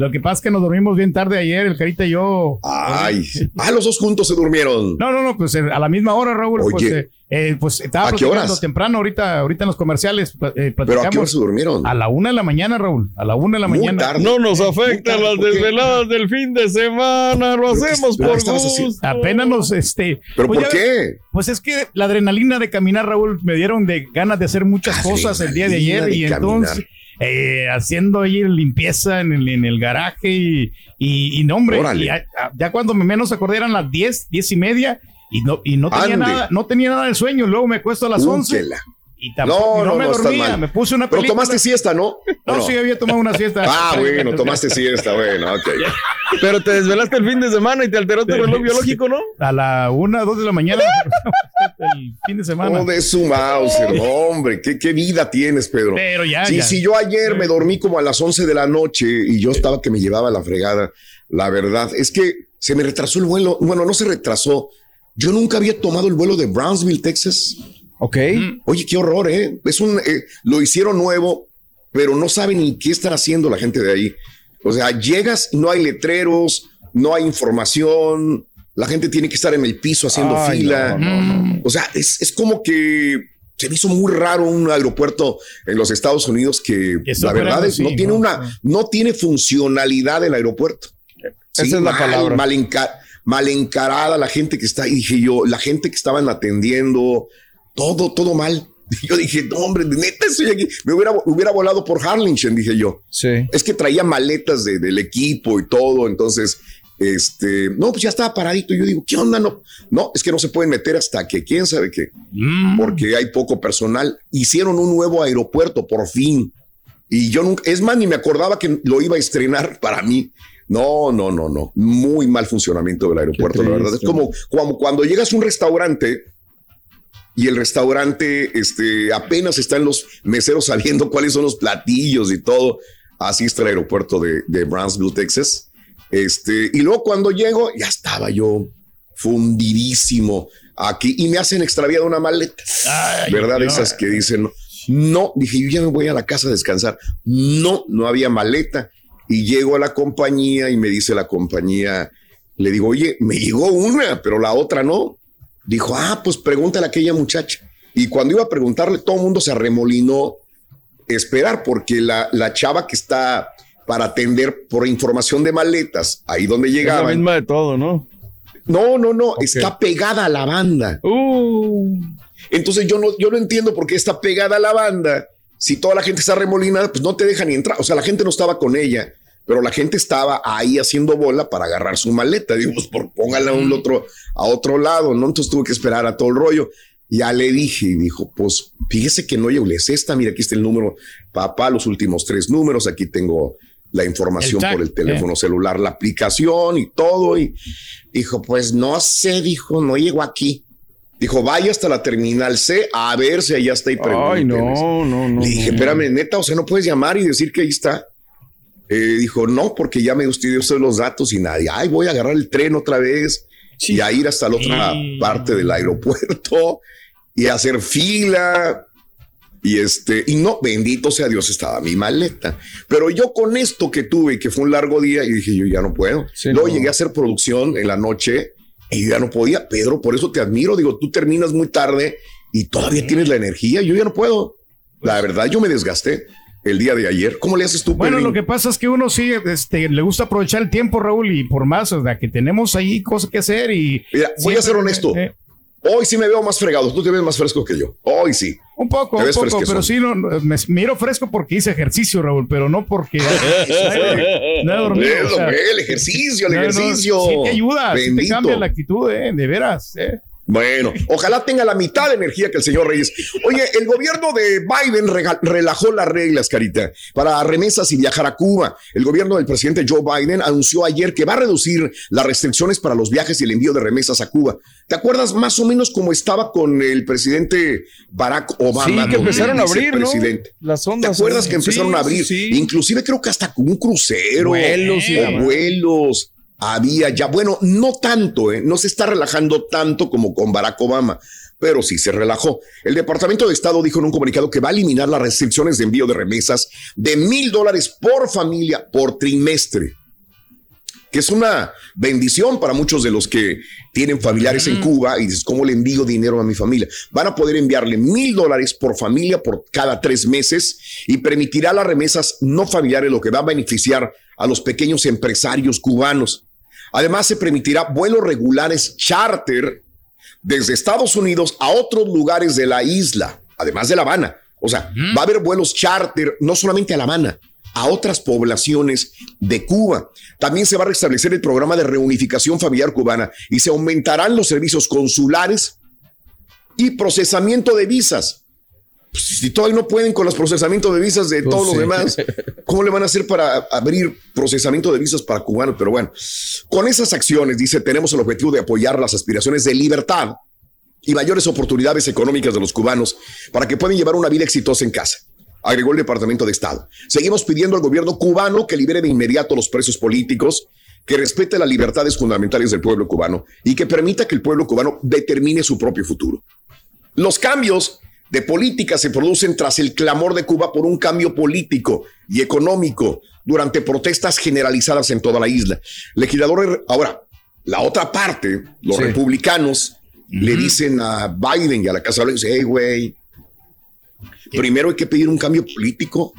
Lo que pasa es que nos dormimos bien tarde ayer, el Carita y yo. Ay, ah, los dos juntos se durmieron. No, no, no, pues eh, a la misma hora, Raúl. Pues, Oye. eh, eh, pues estaba ¿A qué horas? temprano, ahorita, ahorita en los comerciales. eh, ¿Pero a qué hora se durmieron? a la una de la mañana, Raúl. A la una de la Muy mañana. tarde. No nos afectan las desveladas del fin de semana, lo ¿Pero qué- hacemos por gusto. Apenas nos, este. ¿Pero pues por ves- qué? Pues es que la adrenalina de caminar, Raúl, me dieron de ganas de hacer muchas cosas el día de ayer y entonces. Eh, haciendo ahí limpieza en el, en el garaje y, y, y no, hombre, y ya, ya cuando me menos acordé eran las 10, 10 y media y no, y no tenía Ande. nada, no tenía nada de sueño, luego me acuesto a las 11 Útela. Y tampoco No, no, no, me no, dormía, mal. me puse una Pero película. tomaste siesta, ¿no? ¿O No, sí, había tomado una siesta. Ah, bueno, tomaste siesta, bueno, ok. Pero te desvelaste el fin de semana y te alteró tu reloj biológico, ¿no? A la una, dos de la mañana, el fin de semana. No de su Mauser, hombre, ¿qué, qué vida tienes, Pedro. Pero ya, Sí, ya. sí, yo ayer me dormí como a las 11 de la noche y yo estaba que me llevaba la fregada. La verdad es que se me retrasó el vuelo. Bueno, no se retrasó. Yo nunca había tomado el vuelo de Brownsville, Texas. Ok. Oye, qué horror, ¿eh? Es un, eh, lo hicieron nuevo, pero no saben ni qué estar haciendo la gente de ahí. O sea, llegas y no hay letreros, no hay información, la gente tiene que estar en el piso haciendo Ay, fila. no, no, O sea, es, es como que se me hizo muy raro un aeropuerto en los Estados Unidos que, la verdad es, no tiene una, no tiene funcionalidad el aeropuerto. Esa es la palabra. Mal, encarada la gente que está, y dije yo, la gente que estaban atendiendo, todo, todo mal. Yo dije, no, hombre, neta estoy aquí. Me hubiera, hubiera volado por Harlingen, dije yo. Sí. Es que traía maletas del equipo y todo, entonces este, no, pues ya estaba paradito. Yo digo, ¿qué onda? No, no, es que no se pueden meter hasta que quién sabe qué, Mm. porque hay poco personal. Hicieron un nuevo aeropuerto por fin. Y yo nunca, es más, ni me acordaba que lo iba a estrenar para mí. No, no, no, no. Muy mal funcionamiento del aeropuerto, la verdad. Es como, como cuando llegas a un restaurante y el restaurante este, apenas están los meseros sabiendo cuáles son los platillos y todo. Así está el aeropuerto de, de Brownsville, Texas. Este, y luego cuando llego, ya estaba yo fundidísimo aquí y me hacen extraviado una maleta. ¿Verdad? Dios. Esas que dicen, no, dije, yo ya me voy a la casa a descansar. No, no había maleta. Y llego a la compañía y me dice la compañía, le digo, oye, me llegó una, pero la otra no. Dijo, ah, pues pregúntale a aquella muchacha. Y cuando iba a preguntarle, todo el mundo se arremolinó esperar, porque la, la chava que está para atender por información de maletas, ahí donde Es la misma de todo, ¿no? No, no, no, está pegada a la banda. Uh. Entonces yo no, yo no entiendo por qué está pegada a la banda. Si toda la gente está remolinada, pues no te dejan ni entrar. O sea, la gente no estaba con ella, pero la gente estaba ahí haciendo bola para agarrar su maleta. Digo, pues por, póngala a un otro, a otro lado, ¿no? Entonces tuve que esperar a todo el rollo. Ya le dije y dijo, pues fíjese que no, yo le es esta, mira, aquí está el número, papá, los últimos tres números, aquí tengo la información El por el teléfono celular, la aplicación y todo. Y dijo, pues no sé, dijo, no llegó aquí. Dijo, vaya hasta la terminal C a ver si allá está y Ay, no, no, no. Le dije, espérame, neta, o sea, no puedes llamar y decir que ahí está. Eh, dijo, no, porque ya me usted dio los datos y nadie. Ay, voy a agarrar el tren otra vez y a ir hasta la otra Sí. parte del aeropuerto y hacer fila. Y este, y no, bendito sea Dios, estaba mi maleta. Pero yo con esto que tuve, que fue un largo día, y dije, yo ya no puedo. Sí, Luego no. llegué a hacer producción en la noche y yo ya no podía. Pedro, por eso te admiro. Digo, tú terminas muy tarde y todavía tienes la energía. Yo ya no puedo. La verdad, yo me desgasté el día de ayer. ¿Cómo le haces tú, Bueno, Pedrín? lo que pasa es que uno sí este, le gusta aprovechar el tiempo, Raúl, y por más, o sea, que tenemos ahí cosas que hacer y... Mira, voy a ser siempre, honesto. eh, Hoy sí me veo más fregado. Tú te ves más fresco que yo. Hoy sí. un poco, un poco, fresquezón. pero sí, no, no, me miro fresco porque hice ejercicio, Raúl, pero no porque... no he dormido, Eh, el ejercicio, el no, no, ejercicio. sí te ayuda, sí te cambia la actitud, eh, de veras. eh. Bueno, ojalá tenga la mitad de energía que el señor Reyes. Oye, el gobierno de Biden relajó las reglas, Carita, para remesas y viajar a Cuba. El gobierno del presidente Joe Biden anunció ayer que va a reducir las restricciones para los viajes y el envío de remesas a Cuba. ¿Te acuerdas más o menos cómo estaba con el presidente Barack Obama? Sí, que empezaron a abrir, ¿no? Las ¿Te ondas. acuerdas que Sí, empezaron a abrir? sí. Inclusive creo que hasta con un crucero. Vuelos y o demás. vuelos. Había ya, bueno, no tanto, ¿eh? no se está relajando tanto como con Barack Obama, pero sí se relajó. El Departamento de Estado dijo en un comunicado que va a eliminar las restricciones de envío de remesas de mil dólares por familia por trimestre que es una bendición para muchos de los que tienen familiares en Cuba y dices, ¿cómo le envío dinero a mi familia? Van a poder enviarle mil dólares por familia por cada tres meses y permitirá las remesas no familiares, lo que va a beneficiar a los pequeños empresarios cubanos. Además, se permitirá vuelos regulares charter desde Estados Unidos a otros lugares de la isla, además de La Habana. O sea, va a haber vuelos charter no solamente a La Habana, a otras poblaciones de Cuba. También se va a restablecer el programa de reunificación familiar cubana y se aumentarán los servicios consulares y procesamiento de visas. Pues, si todavía no pueden con los procesamientos de visas de Pues todos sí. los demás, ¿cómo le van a hacer para abrir procesamiento de visas para cubanos? Pero bueno, con esas acciones, dice, tenemos el objetivo de apoyar las aspiraciones de libertad y mayores oportunidades económicas de los cubanos para que puedan llevar una vida exitosa en casa. Agregó el Departamento de Estado. Seguimos pidiendo al gobierno cubano que libere de inmediato los presos políticos, que respete las libertades fundamentales del pueblo cubano y que permita que el pueblo cubano determine su propio futuro. Los cambios de política se producen tras el clamor de Cuba por un cambio político y económico durante protestas generalizadas en toda la isla. Legisladores, ahora, la otra parte, los Sí. republicanos, le dicen a Biden y a la Casa Blanca, hey, güey, primero hay que pedir un cambio político.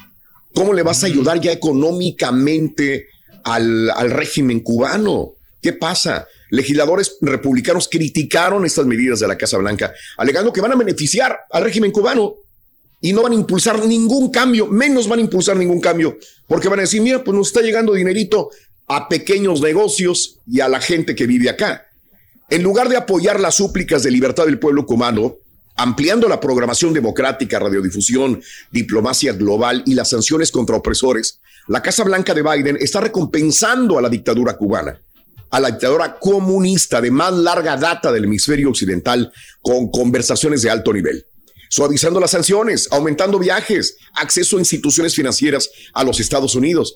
¿Cómo le vas a ayudar ya económicamente al, al régimen cubano? ¿Qué pasa? Legisladores republicanos criticaron estas medidas de la Casa Blanca, alegando que van a beneficiar al régimen cubano y no van a impulsar ningún cambio, menos van a impulsar ningún cambio, porque van a decir, mira, pues nos está llegando dinerito a pequeños negocios y a la gente que vive acá. En lugar de apoyar las súplicas de libertad del pueblo cubano, ampliando la programación democrática, radiodifusión, diplomacia global y las sanciones contra opresores, la Casa Blanca de Biden está recompensando a la dictadura cubana, a la dictadura comunista de más larga data del hemisferio occidental con conversaciones de alto nivel, suavizando las sanciones, aumentando viajes, acceso a instituciones financieras a los Estados Unidos,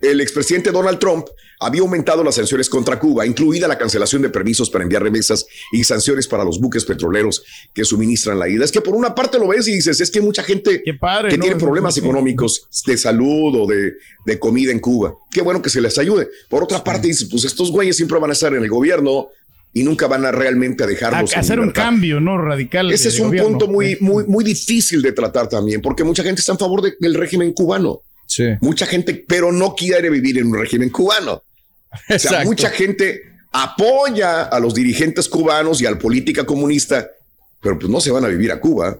el expresidente Donald Trump había aumentado las sanciones contra Cuba, incluida la cancelación de permisos para enviar remesas y sanciones para los buques petroleros que suministran la ida. Es que por una parte lo ves y dices, es que mucha gente que tiene problemas económicos de salud o de, de, comida en Cuba. Qué bueno que se les ayude. Por otra parte dices, pues estos güeyes siempre van a estar en el gobierno y nunca van a realmente a dejarlos. A hacer un cambio, ¿no? Radical. Ese es un punto muy, muy, muy difícil de tratar también, porque mucha gente está en favor del régimen cubano. Mucha gente, pero no quiere vivir en un régimen cubano. O sea, mucha gente apoya a los dirigentes cubanos y a la política comunista, pero pues no se van a vivir a Cuba,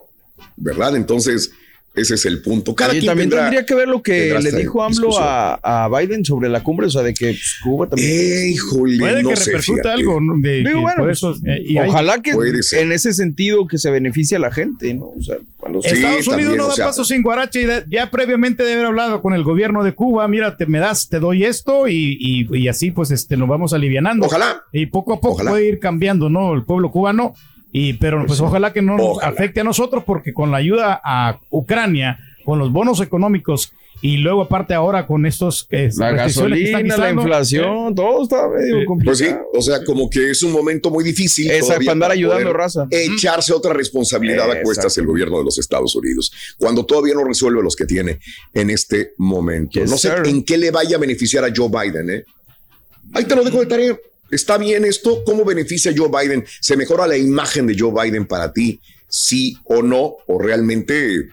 ¿verdad? Entonces, ese es el punto. Cada quien también tendría que ver lo que le dijo AMLO a, Biden sobre la cumbre, o sea, de que pues, Cuba también. Eh, híjole, puede que repercuta algo. De, Digo, bueno, eso, eh, ojalá que en ese sentido que se beneficie a la gente, ¿no? O sea, cuando Estados Unidos no da paso sin guarache y ya previamente de haber hablado con el gobierno de Cuba, mira, te me das, te doy esto y, y, así pues este nos vamos alivianando. Ojalá. Y poco a poco puede ir cambiando, ¿no? El pueblo cubano y, pero pues, pues ojalá que no nos afecte a nosotros porque con la ayuda a Ucrania, con los bonos económicos y luego aparte ahora con estos que la gasolina, la inflación, eh, todo está medio complicado. Pues sí, o sea, como que es un momento muy difícil. Para andar ayudando raza. Echarse otra responsabilidad a cuestas el gobierno de los Estados Unidos, cuando todavía no resuelve los que tiene en este momento. no sé en qué le vaya a beneficiar a Joe Biden, ¿eh? Ahí te lo dejo de tarea. ¿Está bien esto? ¿Cómo beneficia a Joe Biden? ¿Se mejora la imagen de Joe Biden para ti? ¿Sí o no? ¿O realmente eh,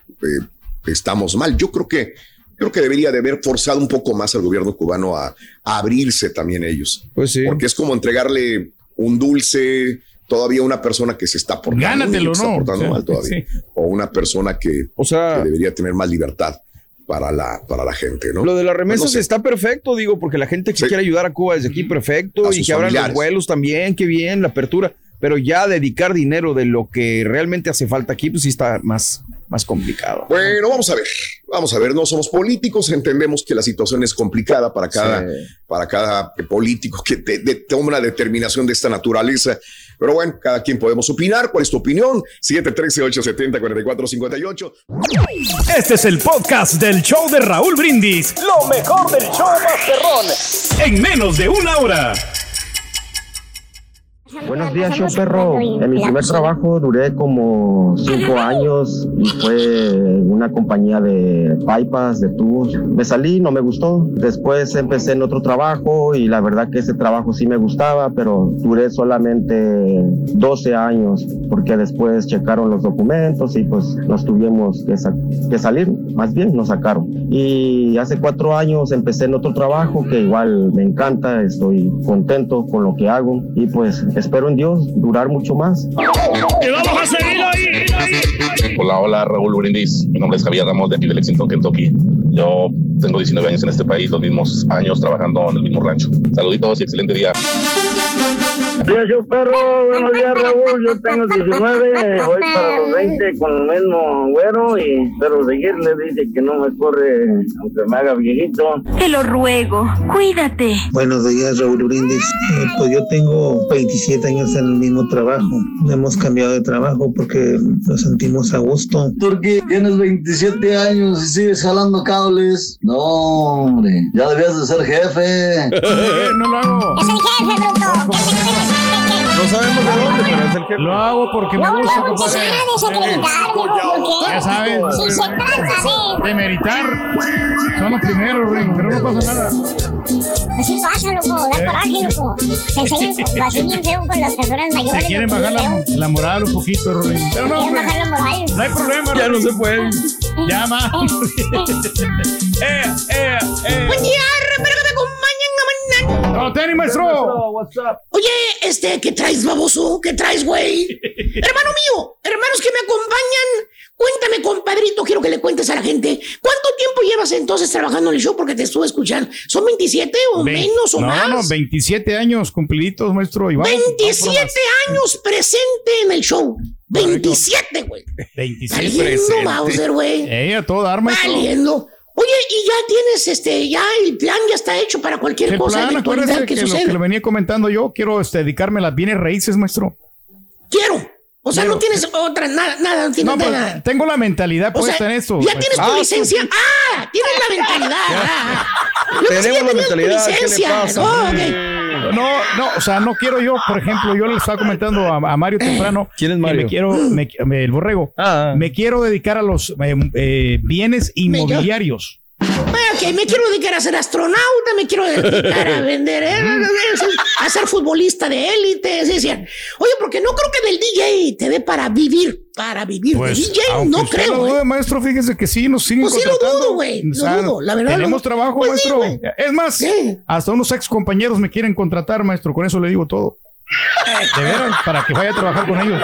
estamos mal? Yo creo que creo que debería de haber forzado un poco más al gobierno cubano a, abrirse también ellos. Pues sí. Porque es como entregarle un dulce todavía a una persona que se está portando, mal todavía. O una persona que, o sea, que debería tener más libertad para la, para la gente, ¿no? Lo de las remesas está perfecto, digo, porque la gente que quiere ayudar a Cuba desde aquí, perfecto, y que abran los vuelos también, qué bien, la apertura, pero ya dedicar dinero de lo que realmente hace falta aquí, pues sí está más, más complicado. Bueno, vamos a ver, vamos a ver, no somos políticos, entendemos que la situación es complicada para cada, para cada político que toma una determinación de esta naturaleza. Pero bueno, cada quien podemos opinar. ¿Cuál es tu opinión? 713-870-4458. Este es el podcast del show de Raúl Brindis. Lo mejor del show Masterrón. En menos de una hora. Buenos días, show perro. En mi primer trabajo duré como cinco años y fue una compañía de pipas, de tubos. Me salí, no me gustó. Después empecé en otro trabajo y la verdad que ese trabajo sí me gustaba, pero duré solamente 12 años porque después checaron los documentos y pues nos tuvimos que, que salir, más bien nos sacaron. Y hace cuatro años empecé en otro trabajo que igual me encanta, estoy contento con lo que hago y pues espero en Dios durar mucho más. vamos a seguir ahí! Hola, hola, Raúl Brindis. Mi nombre es Javier Ramos de aquí de Lexington, Kentucky. Yo tengo 19 años en este país, los mismos años trabajando en el mismo rancho. Saluditos y excelente día. Días, yo perro, buenos días Raúl, yo tengo 19, voy para los 20 con el mismo güero y pero seguirle dice que no me corre aunque me haga viejito. Te lo ruego, cuídate. Buenos días Raúl Brindis, eh, pues yo tengo 27 años en el mismo trabajo, hemos cambiado de trabajo porque nos sentimos a gusto. Porque tienes 27 años y sigues jalando cables. No, hombre, ya debías de ser jefe. no lo hago. Es el jefe, bruto. No sabemos de dónde, pero es el que Lo hago porque me gusta, compadre. Ya sabes. Si se trata de... meritar. Son los primeros, pero no pasa nada. Así pasa, loco, da coraje, loco. Te enseñan lo así bien feo con las personas mayores. Te quieren bajar la, la moral un poquito, Rolín. Pero no, Quieren hombre, bajar la moral. no hay problema. Ya no se puede. Llama. eh, eh, eh. Buen día, espero que ¡No, Tenny, maestro! Oye, este, ¿qué traes, baboso? ¿Qué traes, güey? Hermano mío, hermanos que me acompañan, cuéntame, compadrito, quiero que le cuentes a la gente. ¿Cuánto tiempo llevas entonces trabajando en el show? Porque te estuve escuchando. ¿Son 27 o Ve- menos o no, más? no, 27 años cumpliditos, maestro. Y vamos- vamos por 27 más. años presente en el show. 27, güey. 27 Valiendo, presente. Mauser, güey. Eh, a todo dar, maestro. Valiendo. Oye, y ya tienes este, ya el plan ya está hecho para cualquier El cosa plan, que que lo suceda. que le venía comentando yo, quiero este, dedicarme a las bienes raíces, maestro. Quiero. O sea, Quiero. no tienes otra, nada, nada, no tienes No, pues, nada. tengo la mentalidad O sea, puesta en eso. ya maestro. tienes tu Ah, licencia. ¡Ah! Tienes la mentalidad. Ah. Tenemos la tenías tu mentalidad, ¿qué le licencia. pasa? No, ok. No, no, o sea, no quiero yo, por ejemplo, yo le estaba comentando a, a Mario temprano. ¿Quién es que Mario? Me quiero, me- me- el borrego. Ah. Me quiero dedicar a los eh, eh, bienes inmobiliarios. Ok, me quiero dedicar a ser astronauta, me quiero dedicar a vender, eh, a ser futbolista de élite. Sí, sí. Oye, porque no creo que del DJ te dé para vivir, para vivir. de DJ Pues, no usted creo. lo eh. dude, maestro, fíjese que sí, nos siguen Pues sí lo dudo, güey, lo O sea, dudo, la verdad, Tenemos lo- trabajo, Pues maestro. es más, hasta unos ex compañeros me quieren contratar, maestro, con eso le digo todo. De veras, para que vaya a trabajar con ellos.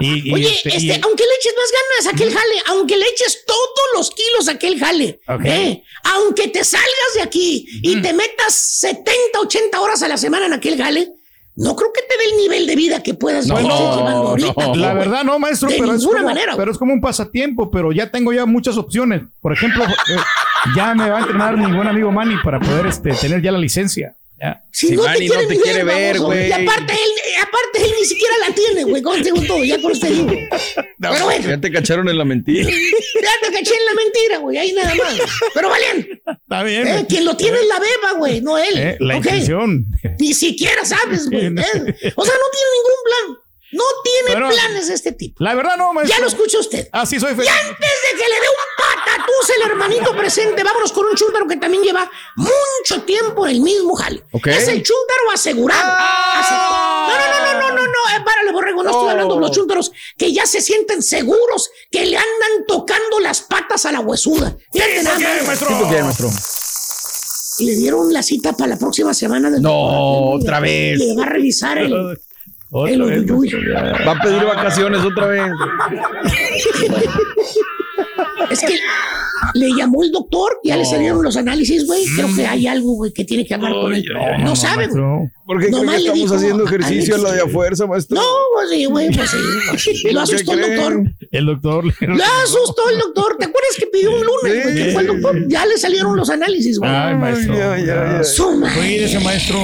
Y, y Oye, este, y- este, aunque le eches más ganas a aquel jale, aunque le eches todos los kilos a aquel jale, eh, aunque te salgas de aquí y te metas 70, 80 horas a la semana en aquel jale, no creo que te dé el nivel de vida que puedas No, ahorita. no. La verdad no, maestro, De pero es, como, manera. pero es como un pasatiempo, pero ya tengo ya muchas opciones. Por ejemplo, eh, ya me va a entrenar mi buen amigo Manny para poder este, tener ya la licencia. Ya. Si no te quiere ni baboso. Y aparte él, aparte él ni siquiera la tiene, güey. Contigo todo, ya con este libro. Pero bueno, Ya te cacharon en la mentira. ya te caché en la mentira, güey. Ahí nada más. Pero Valiente, Está bien. eh, quien lo tiene es la beba, güey, no él. Eh, la ¿ok? intención. Ni siquiera sabes, güey. ¿eh? O sea, no tiene ningún plan. No tiene Pero- planes de este tipo. La verdad no, maestro. Ya lo escucha usted. Así soy Y feliz. antes de que le dé un patatús el hermanito presente, vámonos con un chúntaro que también lleva mucho tiempo en el mismo jale. Ok. Es el chúntaro asegurado. Ase- No, no, no, no, no, no, no, eh, párale, borrego, no estoy Oh. hablando de los chúntaros que ya se sienten seguros que le andan tocando las patas a la huesuda. Fíjate nada más. ¿Tipo qué, maestro? Y le dieron la cita para la próxima semana. del- No, otra vez. Le va a revisar el... Otra el vez, uyuyuy. Va a pedir vacaciones otra vez. Es que le llamó el doctor, ya le No. salieron los análisis, güey. Creo que hay algo, güey, que tiene que hablar con él. No, no, sabe, güey. maestro. ¿Por qué cree Nomás que le estamos dijo haciendo ejercicio a la de a fuerza, maestro? No, pues sí, güey, pues sí. pues. Lo ¿Qué asustó el doctor. El doctor. le- Lo asustó el doctor. ¿Te acuerdas que pidió un lunes, güey? Que fue el doctor. Ya le salieron los análisis, güey. Ay, maestro. Ya, ya. Su maestro.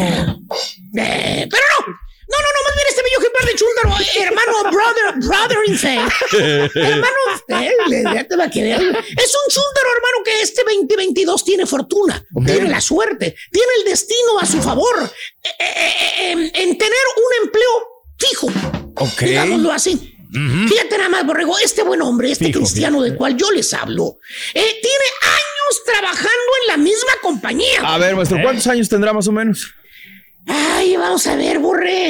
Eh, pero no. No, no, no, más bien este bello ejemplar de chúntaro, eh, hermano, brother, brother in faith. hermano, eh, ya te va a querer. Es un chúntaro, hermano, que este 2022 tiene fortuna, tiene la suerte, tiene el destino a su favor eh, eh, eh, en, en tener un empleo fijo. Ok. Digámoslo así. Fíjate nada más, Borrego, este buen hombre, este Fijo, cristiano del cual yo les hablo, eh, tiene años trabajando en la misma compañía. A ver, maestro, ¿Eh? ¿cuántos años tendrá más o menos? Ay, vamos a ver, Borre.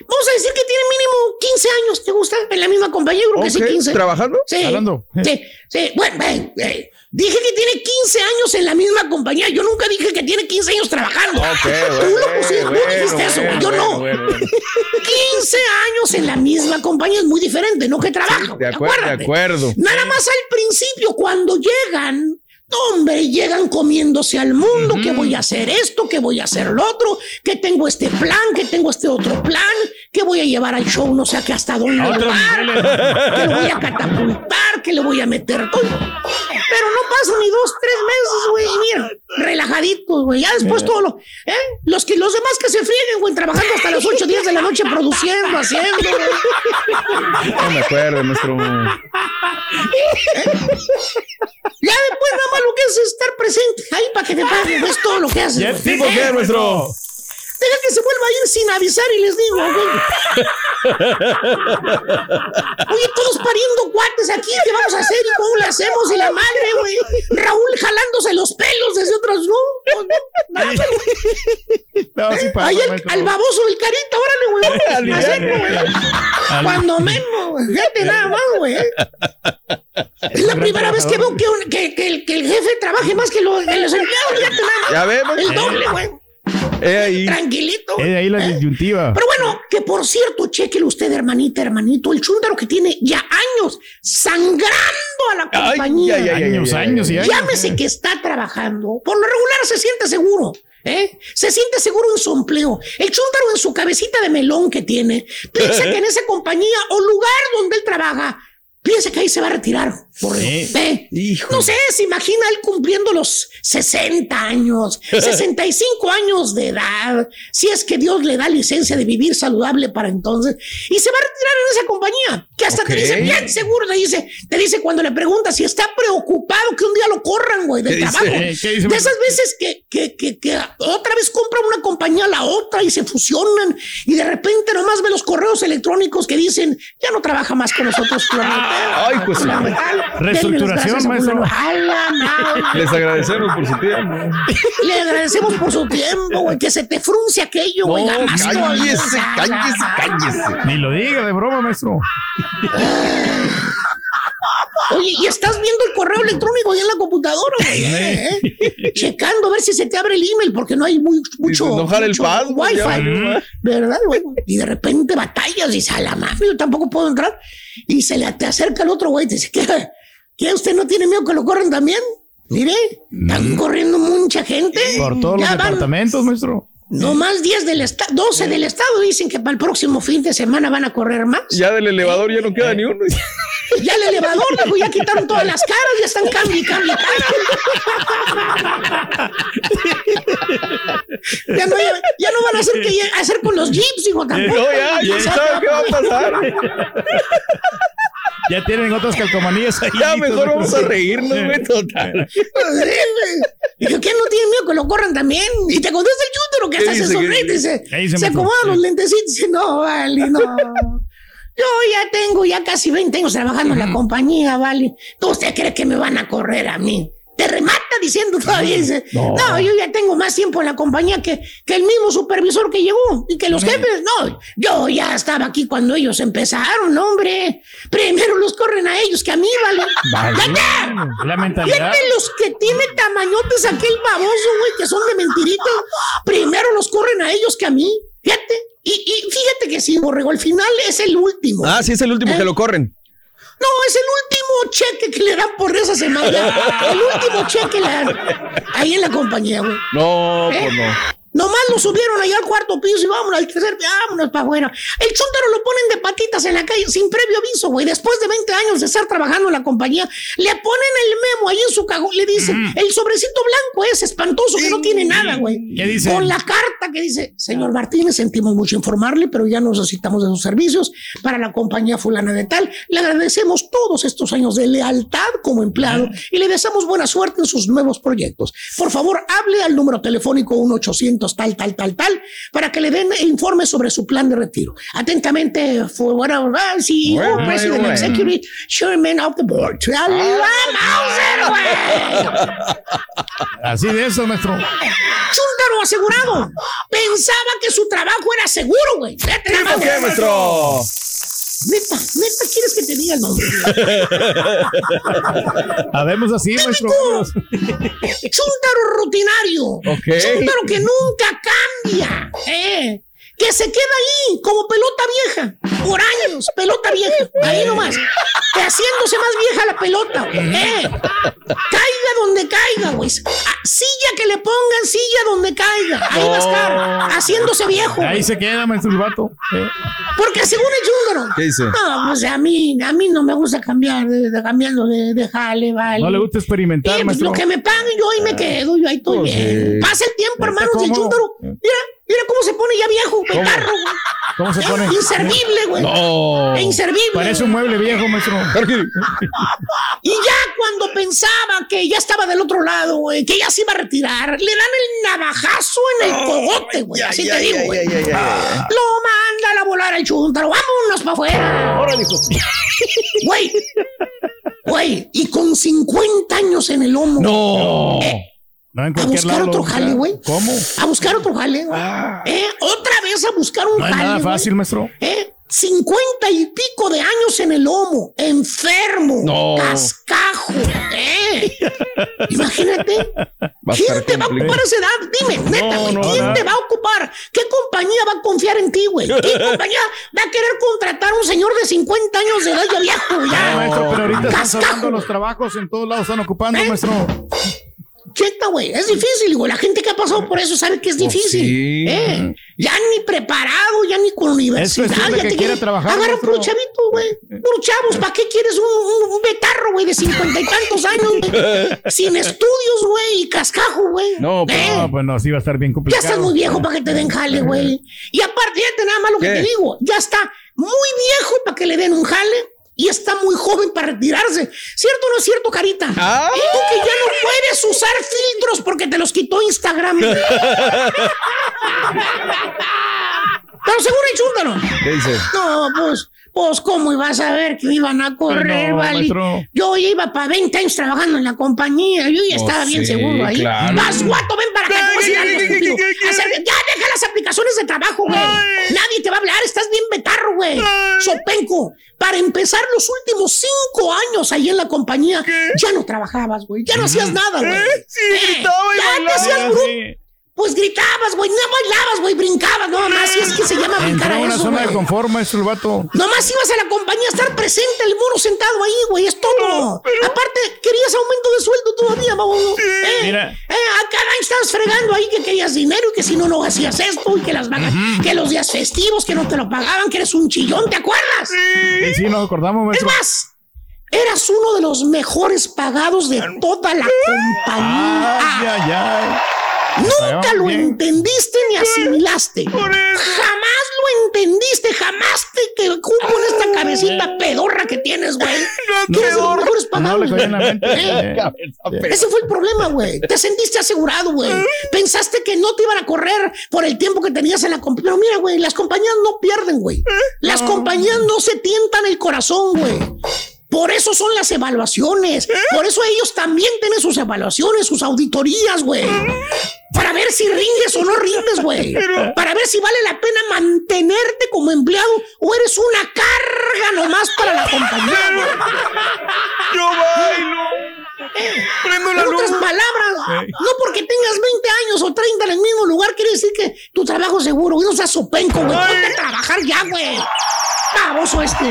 Vamos a decir que tiene mínimo 15 años, ¿te gusta? En la misma compañía, yo creo que sí, Ok, 15. ¿Trabajando? Sí. Hablando. Sí, sí. Bueno, eh, eh, dije que tiene 15 años en la misma compañía. Yo nunca dije que tiene 15 años trabajando. Ok, Tú bueno, lo pusiste, tú bueno, dijiste eso, bueno, yo no. bueno, bueno, bueno. 15 años en la misma compañía es muy diferente, no que trabaja. De acuerdo, de acuérdate. acuerdo. Nada más al principio, cuando llegan, hombre, llegan comiéndose al mundo, que voy a hacer esto, que voy a hacer lo otro, que tengo este plan, que tengo este otro plan, que voy a llevar al show no sé a qué hasta dónde llevar, que lo voy a catapultar, que le voy a meter todo. Pero no pasan ni dos, tres meses, güey, mira, relajaditos, güey. Ya después todo lo, ¿eh? Los que los demás que se frieguen, güey, trabajando hasta las 8, 10 de la noche produciendo, haciendo. No me acuerdo, maestro. Ya después nada más lo que es estar presente ahí para que te paguen. Es todo lo que haces. Ya güey. tipo ¿Tipo qué, maestro? Deja que se vuelva a ir sin avisar y les digo, güey. Oye, todos pariendo guates aquí, ¿qué vamos a hacer? ¿Y cómo le hacemos? Y la madre, güey. Raúl jalándose los pelos desde otros no. no, nada, No, sí Ahí al, maestro. al baboso del carita, órale, güey. Hacerlo, güey. Cuando menos, güey. Fíjate nada más, güey. Es la primera vez que veo que, un- que, que el, que el jefe trabaje más que, los que los empleados. Fíjate nada más. Ya vemos. El doble, güey. Eh, ahí. Tranquilito. Ahí la disyuntiva. Pero bueno, que por cierto, chequele usted, hermanita, hermanito, el chúndaro que tiene ya años sangrando a la compañía. ay, ay, Años, ay, años y años, Llámese eh. que está trabajando. Por lo regular se siente seguro. ¿Eh? Se siente seguro en su empleo. El chúndaro en su cabecita de melón que tiene, piensa que en esa compañía o lugar donde él trabaja, piensa que ahí se va a retirar. ¿Eh? No sé, se imagina él cumpliendo los 60 años, 65 años de edad, si es que Dios le da licencia de vivir saludable para entonces, y se va a retirar en esa compañía, que hasta te dice bien seguro, te dice, te dice cuando le preguntas si está preocupado que un día lo corran, güey, del trabajo. ¿Qué dice, de esas veces que, que, que, que otra vez compra una compañía a la otra y se fusionan, y de repente nomás ve los correos electrónicos que dicen, ya no trabaja más con nosotros, Ay, pues sí. Reestructuración, maestro. Les agradecemos por su tiempo. Le agradecemos por su tiempo, güey. Que se te frunce aquello, güey. No, cállese, cállese, cállese. Ni lo diga de broma, maestro. Oye, y estás viendo el correo electrónico ahí en la computadora, güey. ¿eh? Checando a ver si se te abre el email, porque no hay muy, mucho, el mucho password, wifi. ya. ¿Verdad, güey? Y de repente batallas y dices, a la madre, yo tampoco puedo entrar. Y se le te acerca el otro güey te dice, ¿qué? ¿Qué? ¿Usted no tiene miedo que lo corran también? Mire, están corriendo mucha gente. Por todos los van departamentos, maestro. No más 10 del estado, 12 del estado dicen que para el próximo fin de semana van a correr más. Ya del elevador ya no queda ni uno. Ya el elevador, dijo, ya quitaron todas las caras, ya están y cambio. Ya no, ya, ya no van a hacer que hacer con los jeeps, hijo, tampoco. No, ya, ya saben qué va a pasar. Ya tienen otras calcomanías ahí. Ya mejor vamos a reírnos, güey, total. Dijo, ¿quién no tiene miedo que lo corran también? Y te contesta el chútero que ¿Qué hasta se sonríe y ¿Qué dice, ¿Qué dice, se maestro? acomoda los lentecitos y dice, no, vale, no. Yo ya tengo ya casi 20 años trabajando en la compañía, vale. ¿Tú usted cree que me van a correr a mí? Te remata diciendo todavía, dice, no. yo ya tengo más tiempo en la compañía que, que el mismo supervisor que llegó y que los jefes, no, yo ya estaba aquí cuando ellos empezaron, hombre. Primero los corren a ellos que a mí, vale. ¡Cállate! La mentalidad. Fíjate los que tiene tamañotes aquel baboso, güey, que son de mentiritas. Primero los corren a ellos que a mí. Fíjate. Y, y fíjate que sí, Borrego, al final es el último. Ah, sí, es el último ¿Eh? que lo corren. No, es el último cheque que le dan por esa semana. El último cheque le dan. Ahí en la compañía, güey. No, ¿Eh? pues no. Nomás lo subieron allá al cuarto piso y vámonos al tercer, vámonos para afuera. El chúntaro lo ponen de patitas en la calle sin previo aviso, güey. Después de 20 años de estar trabajando en la compañía, le ponen el memo ahí en su cajón, le dicen, el sobrecito blanco es espantoso que no tiene nada, güey. ¿Qué dice? Con la carta que dice, señor Martínez, sentimos mucho informarle, pero ya no necesitamos de sus servicios para la compañía fulana de tal. Le agradecemos todos estos años de lealtad como empleado y le deseamos buena suerte en sus nuevos proyectos. Por favor, hable al número telefónico 1-800 tal, tal, tal, tal, para que le den informe sobre su plan de retiro. Atentamente, fue bueno, CEO, Bueno, President bueno. Executive Chairman of the Board. ¡Mauser, güey! Así de eso, maestro. Chúntaro asegurado. Pensaba que su trabajo era seguro, güey. Vete nada más, ¿Por qué, güey. maestro? Neta, neta, ¿quieres que te diga el nombre? Habemos así, maestro. Chúntaro rutinario. Ok. Chúntaro que nunca cambia. ¿eh? Que se queda ahí como pelota vieja. Por años, pelota vieja. Ahí nomás. Que haciéndose más vieja la pelota. güey, ¿eh? Caiga donde caiga, güey. Ah, Silla que le pongan, silla donde caiga. Ahí va a estar. Haciéndose viejo. Ahí güey. se queda, maestro, el vato. Eh. Porque según el chúndaro. ¿Qué dice? No, pues a mí, a mí no me gusta cambiar, de, de- cambiando de, de jale, vale. No le gusta experimentar, pues, maestro. lo que me paguen, yo ahí me quedo, yo ahí estoy Pues, bien. sí. Pasa el tiempo, Está hermano, el cómodo. chúndaro. Mira, mira cómo se pone ya viejo, el ¿Cómo? carro, güey. ¿Cómo se pone? Inservible, güey. No. E inservible. Parece un mueble viejo, maestro. Y ya cuando pensaba que ya estaba del otro lado, güey, que ya se iba a retirar, le dan el navajazo en el cogote, güey. Así te digo, güey. Lo manda a volar el chuntaro, vámonos para afuera. Órale, hijo. Güey, güey, y con 50 años en el lomo. No. Eh, No, en a buscar lado otro jale, güey. ¿Cómo? A buscar otro jale. güey. Eh, otra vez a buscar un No jale. nada fácil, maestro. ¿Eh? 50 y pico de años en el lomo, enfermo, No. cascajo. ¿eh? Imagínate. Va ¿Quién te va a ocupar esa edad? Dime, neta, no, ¿quién nada. te va a ocupar? ¿Qué compañía va a confiar en ti, güey? ¿Qué compañía va a querer contratar a un señor de 50 años de edad ya viejo? Ya? No, maestro, pero ahorita están Cascajo. cerrando los trabajos, en todos lados están ocupando, ¿Eh? maestro. Cheta, güey, es difícil, güey. La gente que ha pasado por eso sabe que es difícil. sí. ¿eh? Ya ni preparado, ya ni con universidad. Es ya que te quiere- trabajar, Agarra maestro. puro chavito, güey. Puro chavos. ¿Para qué quieres un, un- un betarro, güey, de cincuenta y tantos años, güey? Sin estudios, güey, y cascajo, güey. No, pues, ¿Eh? No, pues no, sí va a estar bien Ya complicado. estás muy viejo para que te den jale, güey. Y aparte, fíjate nada más lo que ¿Qué? te digo. Ya está muy viejo para que le den un jale. Y está muy joven para retirarse. ¿Cierto o no es cierto, Carita? Ah. Tú que ya no puedes usar filtros porque te los quitó Instagram. Pero seguro y chúntalo. ¿Qué dice? No, pues, pues, ¿cómo ibas a ver que iban a correr, No, vale? maestro. Yo iba para 20 años trabajando en la compañía. Yo ya Oh, estaba bien sí, seguro ahí. claro. Vas, guato, ven para acá. te a Ya deja las aplicaciones de trabajo, güey. Nadie te va a hablar. Estás bien betarro, güey. Sopenco. Para empezar los últimos cinco años ahí en la compañía, ya no trabajabas, güey. Ya no hacías nada, güey. Sí, Eh, y ya te hacías Sí. bruto. Pues gritabas, güey. No bailabas, güey. Brincabas. No, más. Si es que se llama brincar Entró a una eso, zona de güey. confort, maestro, el vato. Nomás ibas a la compañía a estar presente, el mono sentado ahí, güey, es todo. Aparte, querías aumento de sueldo todavía, baboso. Eh, Mira. eh, a cada año estabas fregando ahí que querías dinero y que si no, no hacías esto y que las vagas, que los días festivos que no te lo pagaban, que eres un chillón, ¿te acuerdas? Sí, sí, nos acordamos, Es maestro. más, eras uno de los mejores pagados de toda la compañía. Ay, ay, ay. Nunca lo bien. entendiste ni asimilaste. Jamás lo entendiste, jamás te que cupo en esta cabecita pedorra que tienes, güey. No la güey. mente. ¿Eh? Eh, Ese fue el problema, güey. Te sentiste asegurado, güey. Pensaste que no te iban a correr por el tiempo que tenías en la compañía. Pero mira, güey, las compañías no pierden, güey. Las compañías no se tientan el corazón, güey. Por eso son las evaluaciones. Por eso ellos también tienen sus evaluaciones, sus auditorías, güey. Para ver si rindes o no rindes, güey. Para ver si vale la pena mantenerte como empleado o eres una carga nomás para la compañía, güey. Yo bailo. Prendo la En otras luz. palabras, no porque tengas 20 años o 30 en el mismo lugar quiere decir que tu trabajo es seguro. No seas sopenco, güey. Ponte a trabajar ya, güey. Baboso este.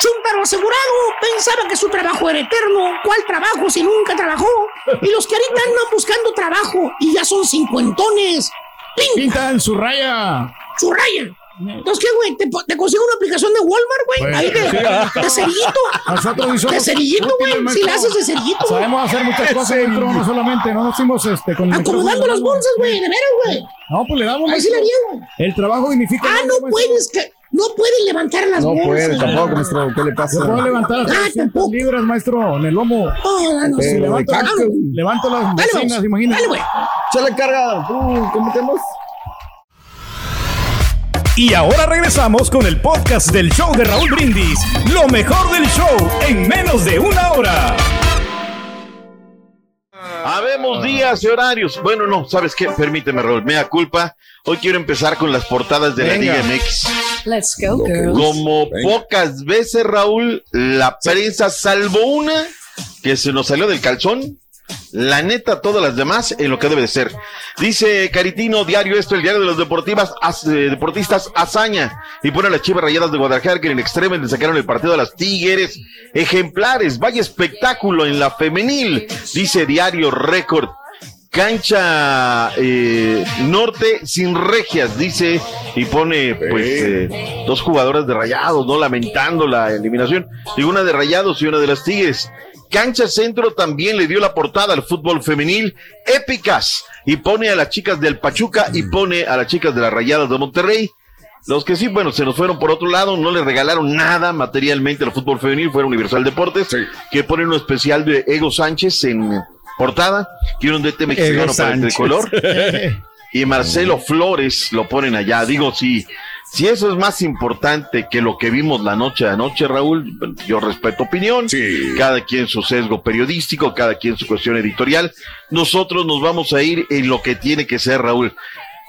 Chúntaro asegurado pensaba que su trabajo era eterno. ¿Cuál trabajo si nunca trabajó? Y los que ahorita andan buscando trabajo y ya son cincuentones. ¡Pinta! Pintan su raya. ¡Su raya! Entonces, ¿qué, güey? ¿Te, te consigo una aplicación de Walmart, güey? Pues, Ahí de, sí. de cerillito. Nosotros somos De cerillito, güey. Si la haces de cerillito. güey. Sabemos hacer muchas cosas dentro, no solamente, no decimos este con el Acomodando las bolsas, güey, de veras, güey. No, pues le damos. Ahí sí la maestro. llevo. El trabajo dignifica. Ah, no puedes, que, no puedes levantar las No bolsas. puede, tampoco, maestro. ¿Qué le pasa? Yo puedo levantar hasta Ah, 200 tampoco. libras, maestro, en el lomo. Ah, no, Si levanto, levanto las vamos. imagínate. Dale, güey. Échale carga. ¿Tú cómo tenemos? Y ahora regresamos con el podcast del show de Raúl Brindis. Lo mejor del show en menos de una hora. Habemos días y horarios. Bueno, no, ¿sabes qué? Permíteme, Raúl. Mea culpa. Hoy quiero empezar con las portadas de la Venga. Liga MX. Let's go, girls. Como Venga. pocas veces, Raúl, la prensa, salvo una que se nos salió del calzón, la neta, todas las demás en lo que debe de ser. Dice Caritino, diario esto, el diario de los deportivas, as- eh, deportistas hazaña. Y pone a las chivas rayadas de Guadalajara que en el extremo le sacaron el partido a las Tigres. Ejemplares, vaya espectáculo en la femenil. Dice diario récord. Cancha eh, norte sin regias, dice, y pone pues eh, dos jugadoras de rayados, ¿no? Lamentando la eliminación. Digo, una de rayados y una de las tigres. Cancha Centro también le dio la portada al fútbol femenil, épicas, y pone a las chicas del Pachuca y pone a las chicas de las Rayadas de Monterrey. Los que sí, bueno, se nos fueron por otro lado, no le regalaron nada materialmente al fútbol femenil, fue Universal Deportes, que pone un especial de Ego Sánchez en portada, quiere un DT mexicano Ego para el tricolor, y Marcelo Flores lo ponen allá. Digo, si, Si eso es más importante que lo que vimos la noche a noche, Raúl, yo respeto opinión. Cada quien su sesgo periodístico, cada quien su cuestión editorial. Nosotros nos vamos a ir en lo que tiene que ser, Raúl.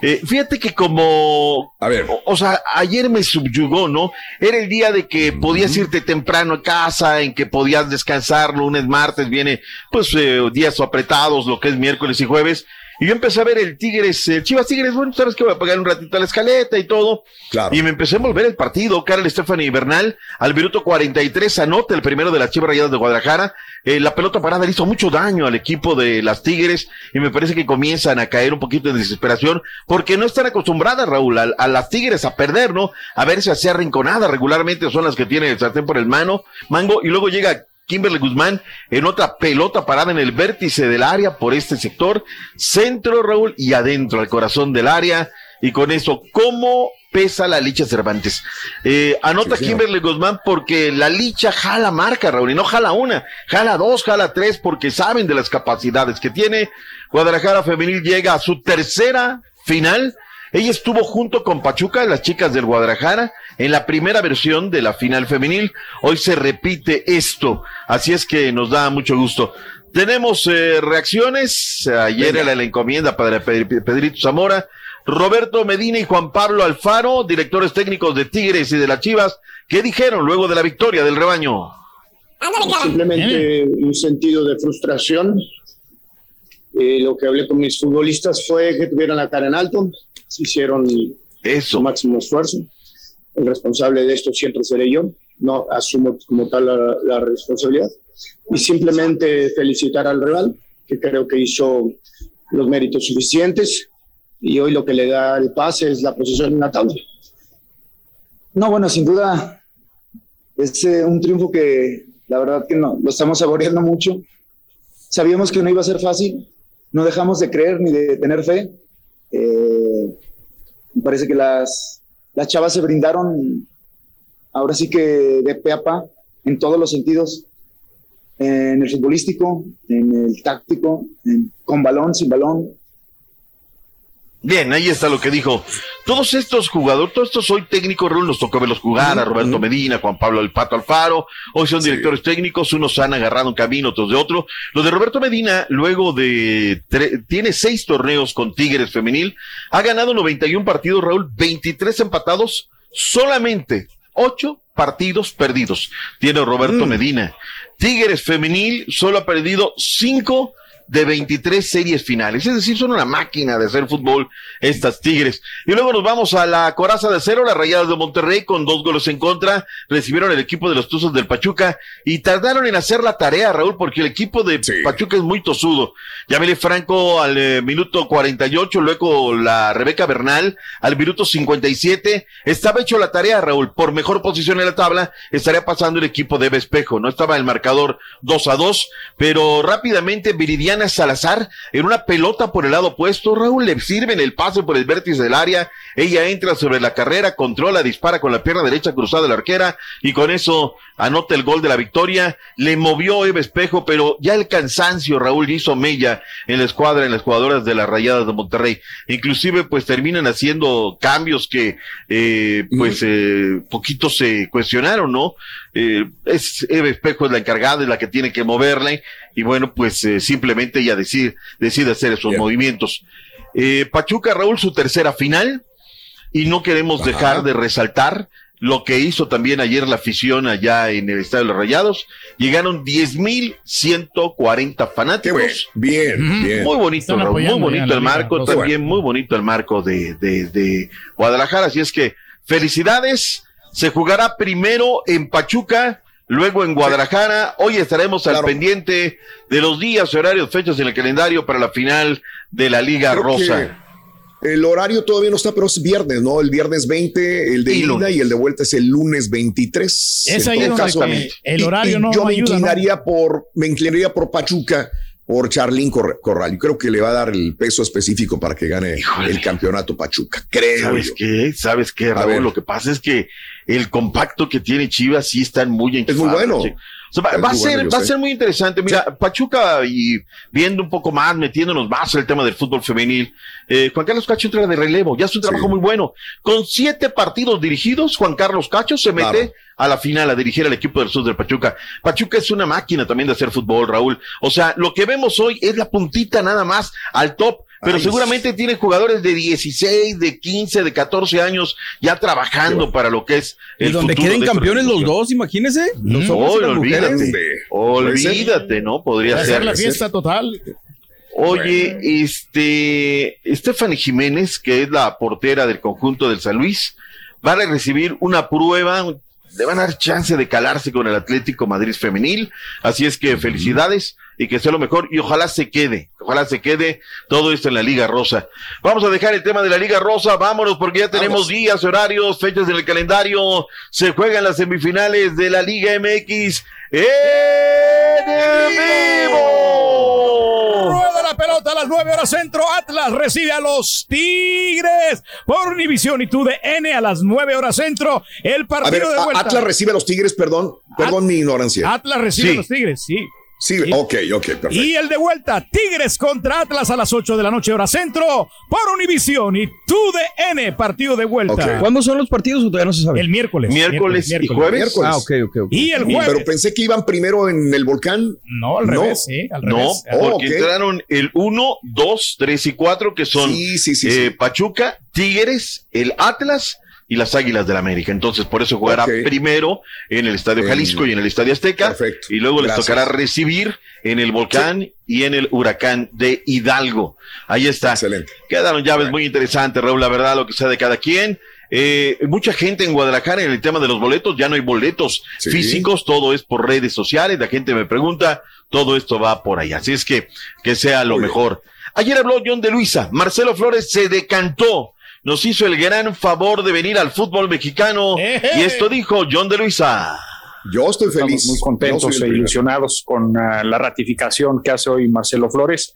Eh, fíjate que como, a ver, o, sea, ayer me subyugó, ¿no? Era el día de que podías irte temprano a casa, en que podías descansar, lunes, martes, viene, pues, eh, días apretados, lo que es miércoles y jueves, y yo empecé a ver el Tigres, el Chivas Tigres, bueno, sabes que voy a pagar un ratito a la escaleta y todo. Claro. Y me empecé a volver el partido. Carl Stephanie Bernal, al minuto 43, anota el primero de las Chivas Rayadas de Guadalajara. Eh, la pelota parada le hizo mucho daño al equipo de las Tigres y me parece que comienzan a caer un poquito de desesperación porque no están acostumbradas, Raúl, a, las Tigres a perder, ¿no? A verse así arrinconadas regularmente, son las que tienen el sartén por el mano, mango, y luego llega Kimberly Guzmán en otra pelota parada en el vértice del área por este sector, centro Raúl y adentro al corazón del área. Y con eso, ¿cómo pesa la licha Cervantes? Eh, anota Kimberly Guzmán porque la licha jala marca Raúl y no jala una, jala dos, jala tres porque saben de las capacidades que tiene. Guadalajara Femenil llega a su tercera final. Ella estuvo junto con Pachuca, las chicas del Guadalajara, en la primera versión de la final femenil. Hoy se repite esto, así es que nos da mucho gusto. Tenemos eh, reacciones. Ayer era la encomienda para Pedrito Zamora. Roberto Medina y Juan Pablo Alfaro, directores técnicos de Tigres y de las Chivas, ¿qué dijeron luego de la victoria del rebaño? Simplemente un sentido de frustración. Eh, lo que hablé con mis futbolistas fue que tuvieran la cara en alto, hicieron Eso. su máximo esfuerzo. El responsable de esto siempre seré yo, no asumo como tal la, responsabilidad. Y simplemente felicitar al rival, que creo que hizo los méritos suficientes y hoy lo que le da el pase es la posición en la tabla. No, bueno, sin duda es eh, un triunfo que la verdad que no, lo estamos saboreando mucho. Sabíamos que no iba a ser fácil, no dejamos de creer ni de tener fe. Eh, me parece que las, las chavas se brindaron ahora sí que de pe pa en todos los sentidos, en el futbolístico, en el táctico, con balón, sin balón, Bien, ahí está lo que dijo. Todos estos jugadores, todos estos hoy técnicos, Raúl, nos tocó verlos jugar, a Roberto Medina, Juan Pablo El Pato Alfaro, hoy son directores técnicos, unos han agarrado un camino, otros de otro. Lo de Roberto Medina, luego de, tiene seis torneos con Tigres Femenil, ha ganado 91 partidos, Raúl, 23 empatados, solamente ocho partidos perdidos. Tiene Roberto mm. Medina. Tigres Femenil solo ha perdido cinco de 23 series finales. Es decir, son una máquina de hacer fútbol estas Tigres. Y luego nos vamos a la coraza de cero, las Rayadas de Monterrey con dos goles en contra. Recibieron el equipo de los Tuzos del Pachuca y tardaron en hacer la tarea, Raúl, porque el equipo de Pachuca es muy tosudo. Yamile Franco al eh, minuto 48, luego la Rebeca Bernal al minuto 57. Estaba hecho la tarea, Raúl, por mejor posición en la tabla, estaría pasando el equipo de Bespejo. No estaba el marcador 2 a 2, pero rápidamente Viridiana Salazar en una pelota por el lado opuesto. Raúl le sirve en el pase por el vértice del área. Ella entra sobre la carrera, controla, dispara con la pierna derecha cruzada de la arquera y con eso anota el gol de la victoria. Le movió Eva Espejo, pero ya el cansancio, Raúl, hizo mella en la escuadra, en las jugadoras de las Rayadas de Monterrey. Inclusive, pues terminan haciendo cambios que, eh, pues, eh, poquitos se cuestionaron, ¿no? Eh, es Eva Espejo es la encargada, es la que tiene que moverle y bueno, pues eh, simplemente ella decide, decide hacer esos movimientos. Eh, Pachuca, Raúl, su tercera final y no queremos dejar de resaltar lo que hizo también ayer la afición allá en el Estadio de los Rayados. Llegaron 10.140 fanáticos. Bien, bien. Muy bonito, Raúl, muy bonito el marco, también muy bonito el marco de, de, de Guadalajara. Así es que felicidades. Se jugará primero en Pachuca luego en Guadalajara. Hoy estaremos al pendiente de los días, horarios, fechas en el calendario para la final de la Liga Rosa. El horario todavía no está, pero es viernes, ¿no? El viernes 20, el de ida y el de vuelta es el lunes 23. Es ahí donde el horario no Yo me inclinaría por, me inclinaría por Pachuca por Charlín Corral. Yo creo que le va a dar el peso específico para que gane el campeonato Pachuca. Creo. ¿Sabes qué? ¿Sabes qué, Raúl? Lo que pasa es que el compacto que tiene Chivas sí está muy Es muy bueno. O O sea, va, a ser, bueno, va a ser muy interesante. Mira, Pachuca y viendo un poco más, metiéndonos más en el tema del fútbol femenil. eh, Juan Carlos Cacho entra de relevo, ya es un trabajo muy bueno. Con siete partidos dirigidos, Juan Carlos Cacho se mete Claro. a la final a dirigir al equipo del sur del Pachuca. Pachuca es una máquina también de hacer fútbol, Raúl. O sea, lo que vemos hoy es la puntita nada más al top. Pero Ay, seguramente tiene jugadores de 16, de 15, de 14 años ya trabajando para lo que es Y el donde futuro queden campeones los dos, imagínese. Los Mm. hombres y las mujeres. olvídate. Olvídate, ¿no? Podría Hacer ser. la fiesta total. Oye, este, Stephanie Jiménez, que es la portera del conjunto del San Luis, va a recibir una prueba, le van a dar chance de calarse con el Atlético Madrid femenil, así es que felicidades y que sea lo mejor y ojalá se quede, ojalá se quede todo esto en la Liga Rosa. Vamos a dejar el tema de la Liga Rosa, vámonos porque ya tenemos días, horarios, fechas en el calendario, se juegan las semifinales de la Liga MX en vivo. Rueda la pelota a las 9 horas centro. Atlas recibe a los Tigres por Univisión y TUDN a las 9 horas centro. El A partido ver, de vuelta. Atlas recibe a los Tigres, perdón, perdón mi ignorancia. Atlas recibe Sí. a los Tigres, sí. Sí, ok, ok, perfecto. Y el de vuelta, Tigres contra Atlas a las 8 de la noche, hora centro, por Univisión y TUDN, partido de vuelta. ¿Cuándo son los partidos o todavía no se sabe? El miércoles. Miércoles y jueves. Miércoles. Ah, ok, ok, ok. Y el jueves. Pero pensé que iban primero en el volcán. No, al revés, sí, al No, revés. Oh, porque entraron el 1, 2, 3 y 4, que son Sí, sí, sí, eh, sí. Pachuca, Tigres, el Atlas y las Águilas del América. Entonces, por eso jugará primero en el Estadio Jalisco y en el Estadio Azteca. Perfecto. Y luego Gracias. les tocará recibir en el Volcán y en el Huracán de Hidalgo. Ahí está. Excelente. Quedaron llaves muy interesantes, Raúl, la verdad, lo que sea de cada quien. Eh, mucha gente en Guadalajara en el tema de los boletos, ya no hay boletos Sí. físicos, todo es por redes sociales, la gente me pregunta, todo esto va por ahí, así es que que sea lo Muy bien. mejor. Ayer habló John de Luisa, Marcelo Flores se decantó, nos hizo el gran favor de venir al fútbol mexicano y esto dijo John de Luisa. Yo estoy feliz. Estamos muy contentos el e ilusionados con ah, la ratificación que hace hoy Marcelo Flores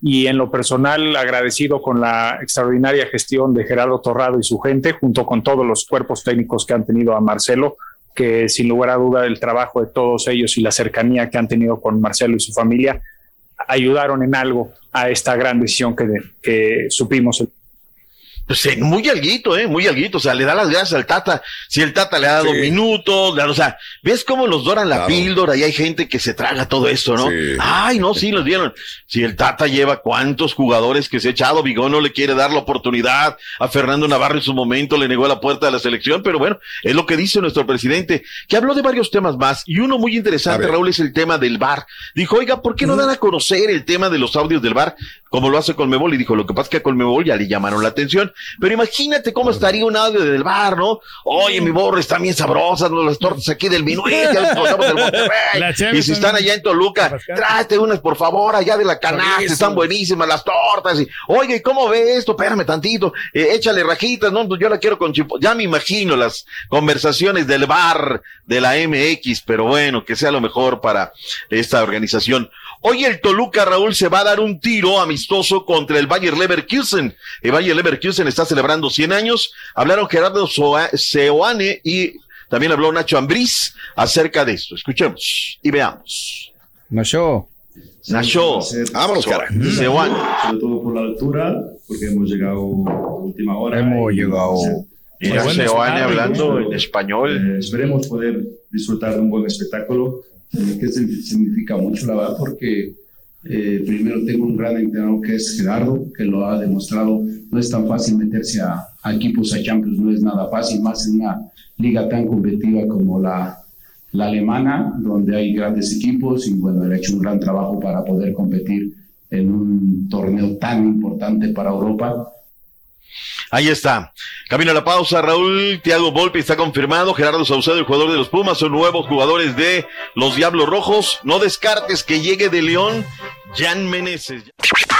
y en lo personal agradecido con la extraordinaria gestión de Gerardo Torrado y su gente, junto con todos los cuerpos técnicos que han tenido a Marcelo, que sin lugar a duda el trabajo de todos ellos y la cercanía que han tenido con Marcelo y su familia ayudaron en algo a esta gran decisión que, que supimos. Pues eh, muy alguito, eh, muy alguito, o sea, le da las gracias al Tata, si el Tata le ha dado Sí. minutos, o sea, ves cómo los doran la Claro. píldora y hay gente que se traga todo esto, ¿no? Sí. Ay, no, sí, los dieron. Si el Tata lleva cuántos jugadores que se ha echado, Vigón no le quiere dar la oportunidad, a Fernando Navarro en su momento le negó la puerta de la selección, pero bueno, es lo que dice nuestro presidente, que habló de varios temas más, y uno muy interesante. Raúl, es el tema del bar. Dijo, oiga, ¿por qué no dan a conocer el tema de los audios del bar? Como lo hace Colmebol, y dijo, lo que pasa es que a Colmebol ya le llamaron la atención, pero imagínate cómo estaría un audio del bar, ¿no? Oye, mi borro está bien sabrosas, ¿no? las tortas aquí del Minuet, ya del Monterrey. Y si están allá en Toluca, tráete unas, por favor, allá de la canasta, están buenísimas las tortas. Y, Oye, ¿y ¿cómo ve esto? Espérame tantito, eh, échale rajitas, no, yo la quiero con chipo. Ya me imagino las conversaciones del bar de la MX, pero bueno, que sea lo mejor para esta organización. Hoy el Toluca, Raúl, se va a dar un tiro amistoso contra el Bayer Leverkusen. El Bayer Leverkusen está celebrando 100 años. Hablaron Gerardo Soa- Seoane y también habló Nacho Ambriz acerca de esto. Escuchemos y veamos. Nacho. Nacho. Vámonos, cara. Seoane. sobre todo por la altura, porque hemos llegado a última hora. Hemos y- llegado. ya- Seoane hablando en español. Eh, esperemos poder disfrutar de un buen espectáculo, que sig- significa mucho, la verdad, porque eh, primero tengo un gran entrenador que es Gerardo, que lo ha demostrado. No es tan fácil meterse a, a equipos, a Champions, no es nada fácil, más en una liga tan competitiva como la, la alemana, donde hay grandes equipos y bueno, él ha hecho un gran trabajo para poder competir en un torneo tan importante para Europa. Ahí está. Camino a la pausa, Raúl. Tiago Volpi está confirmado. Gerardo Saucedo, el jugador de los Pumas, son nuevos jugadores de los Diablos Rojos. No descartes que llegue de León Jan Meneses.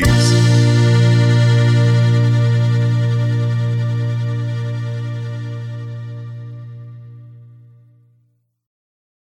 Flores.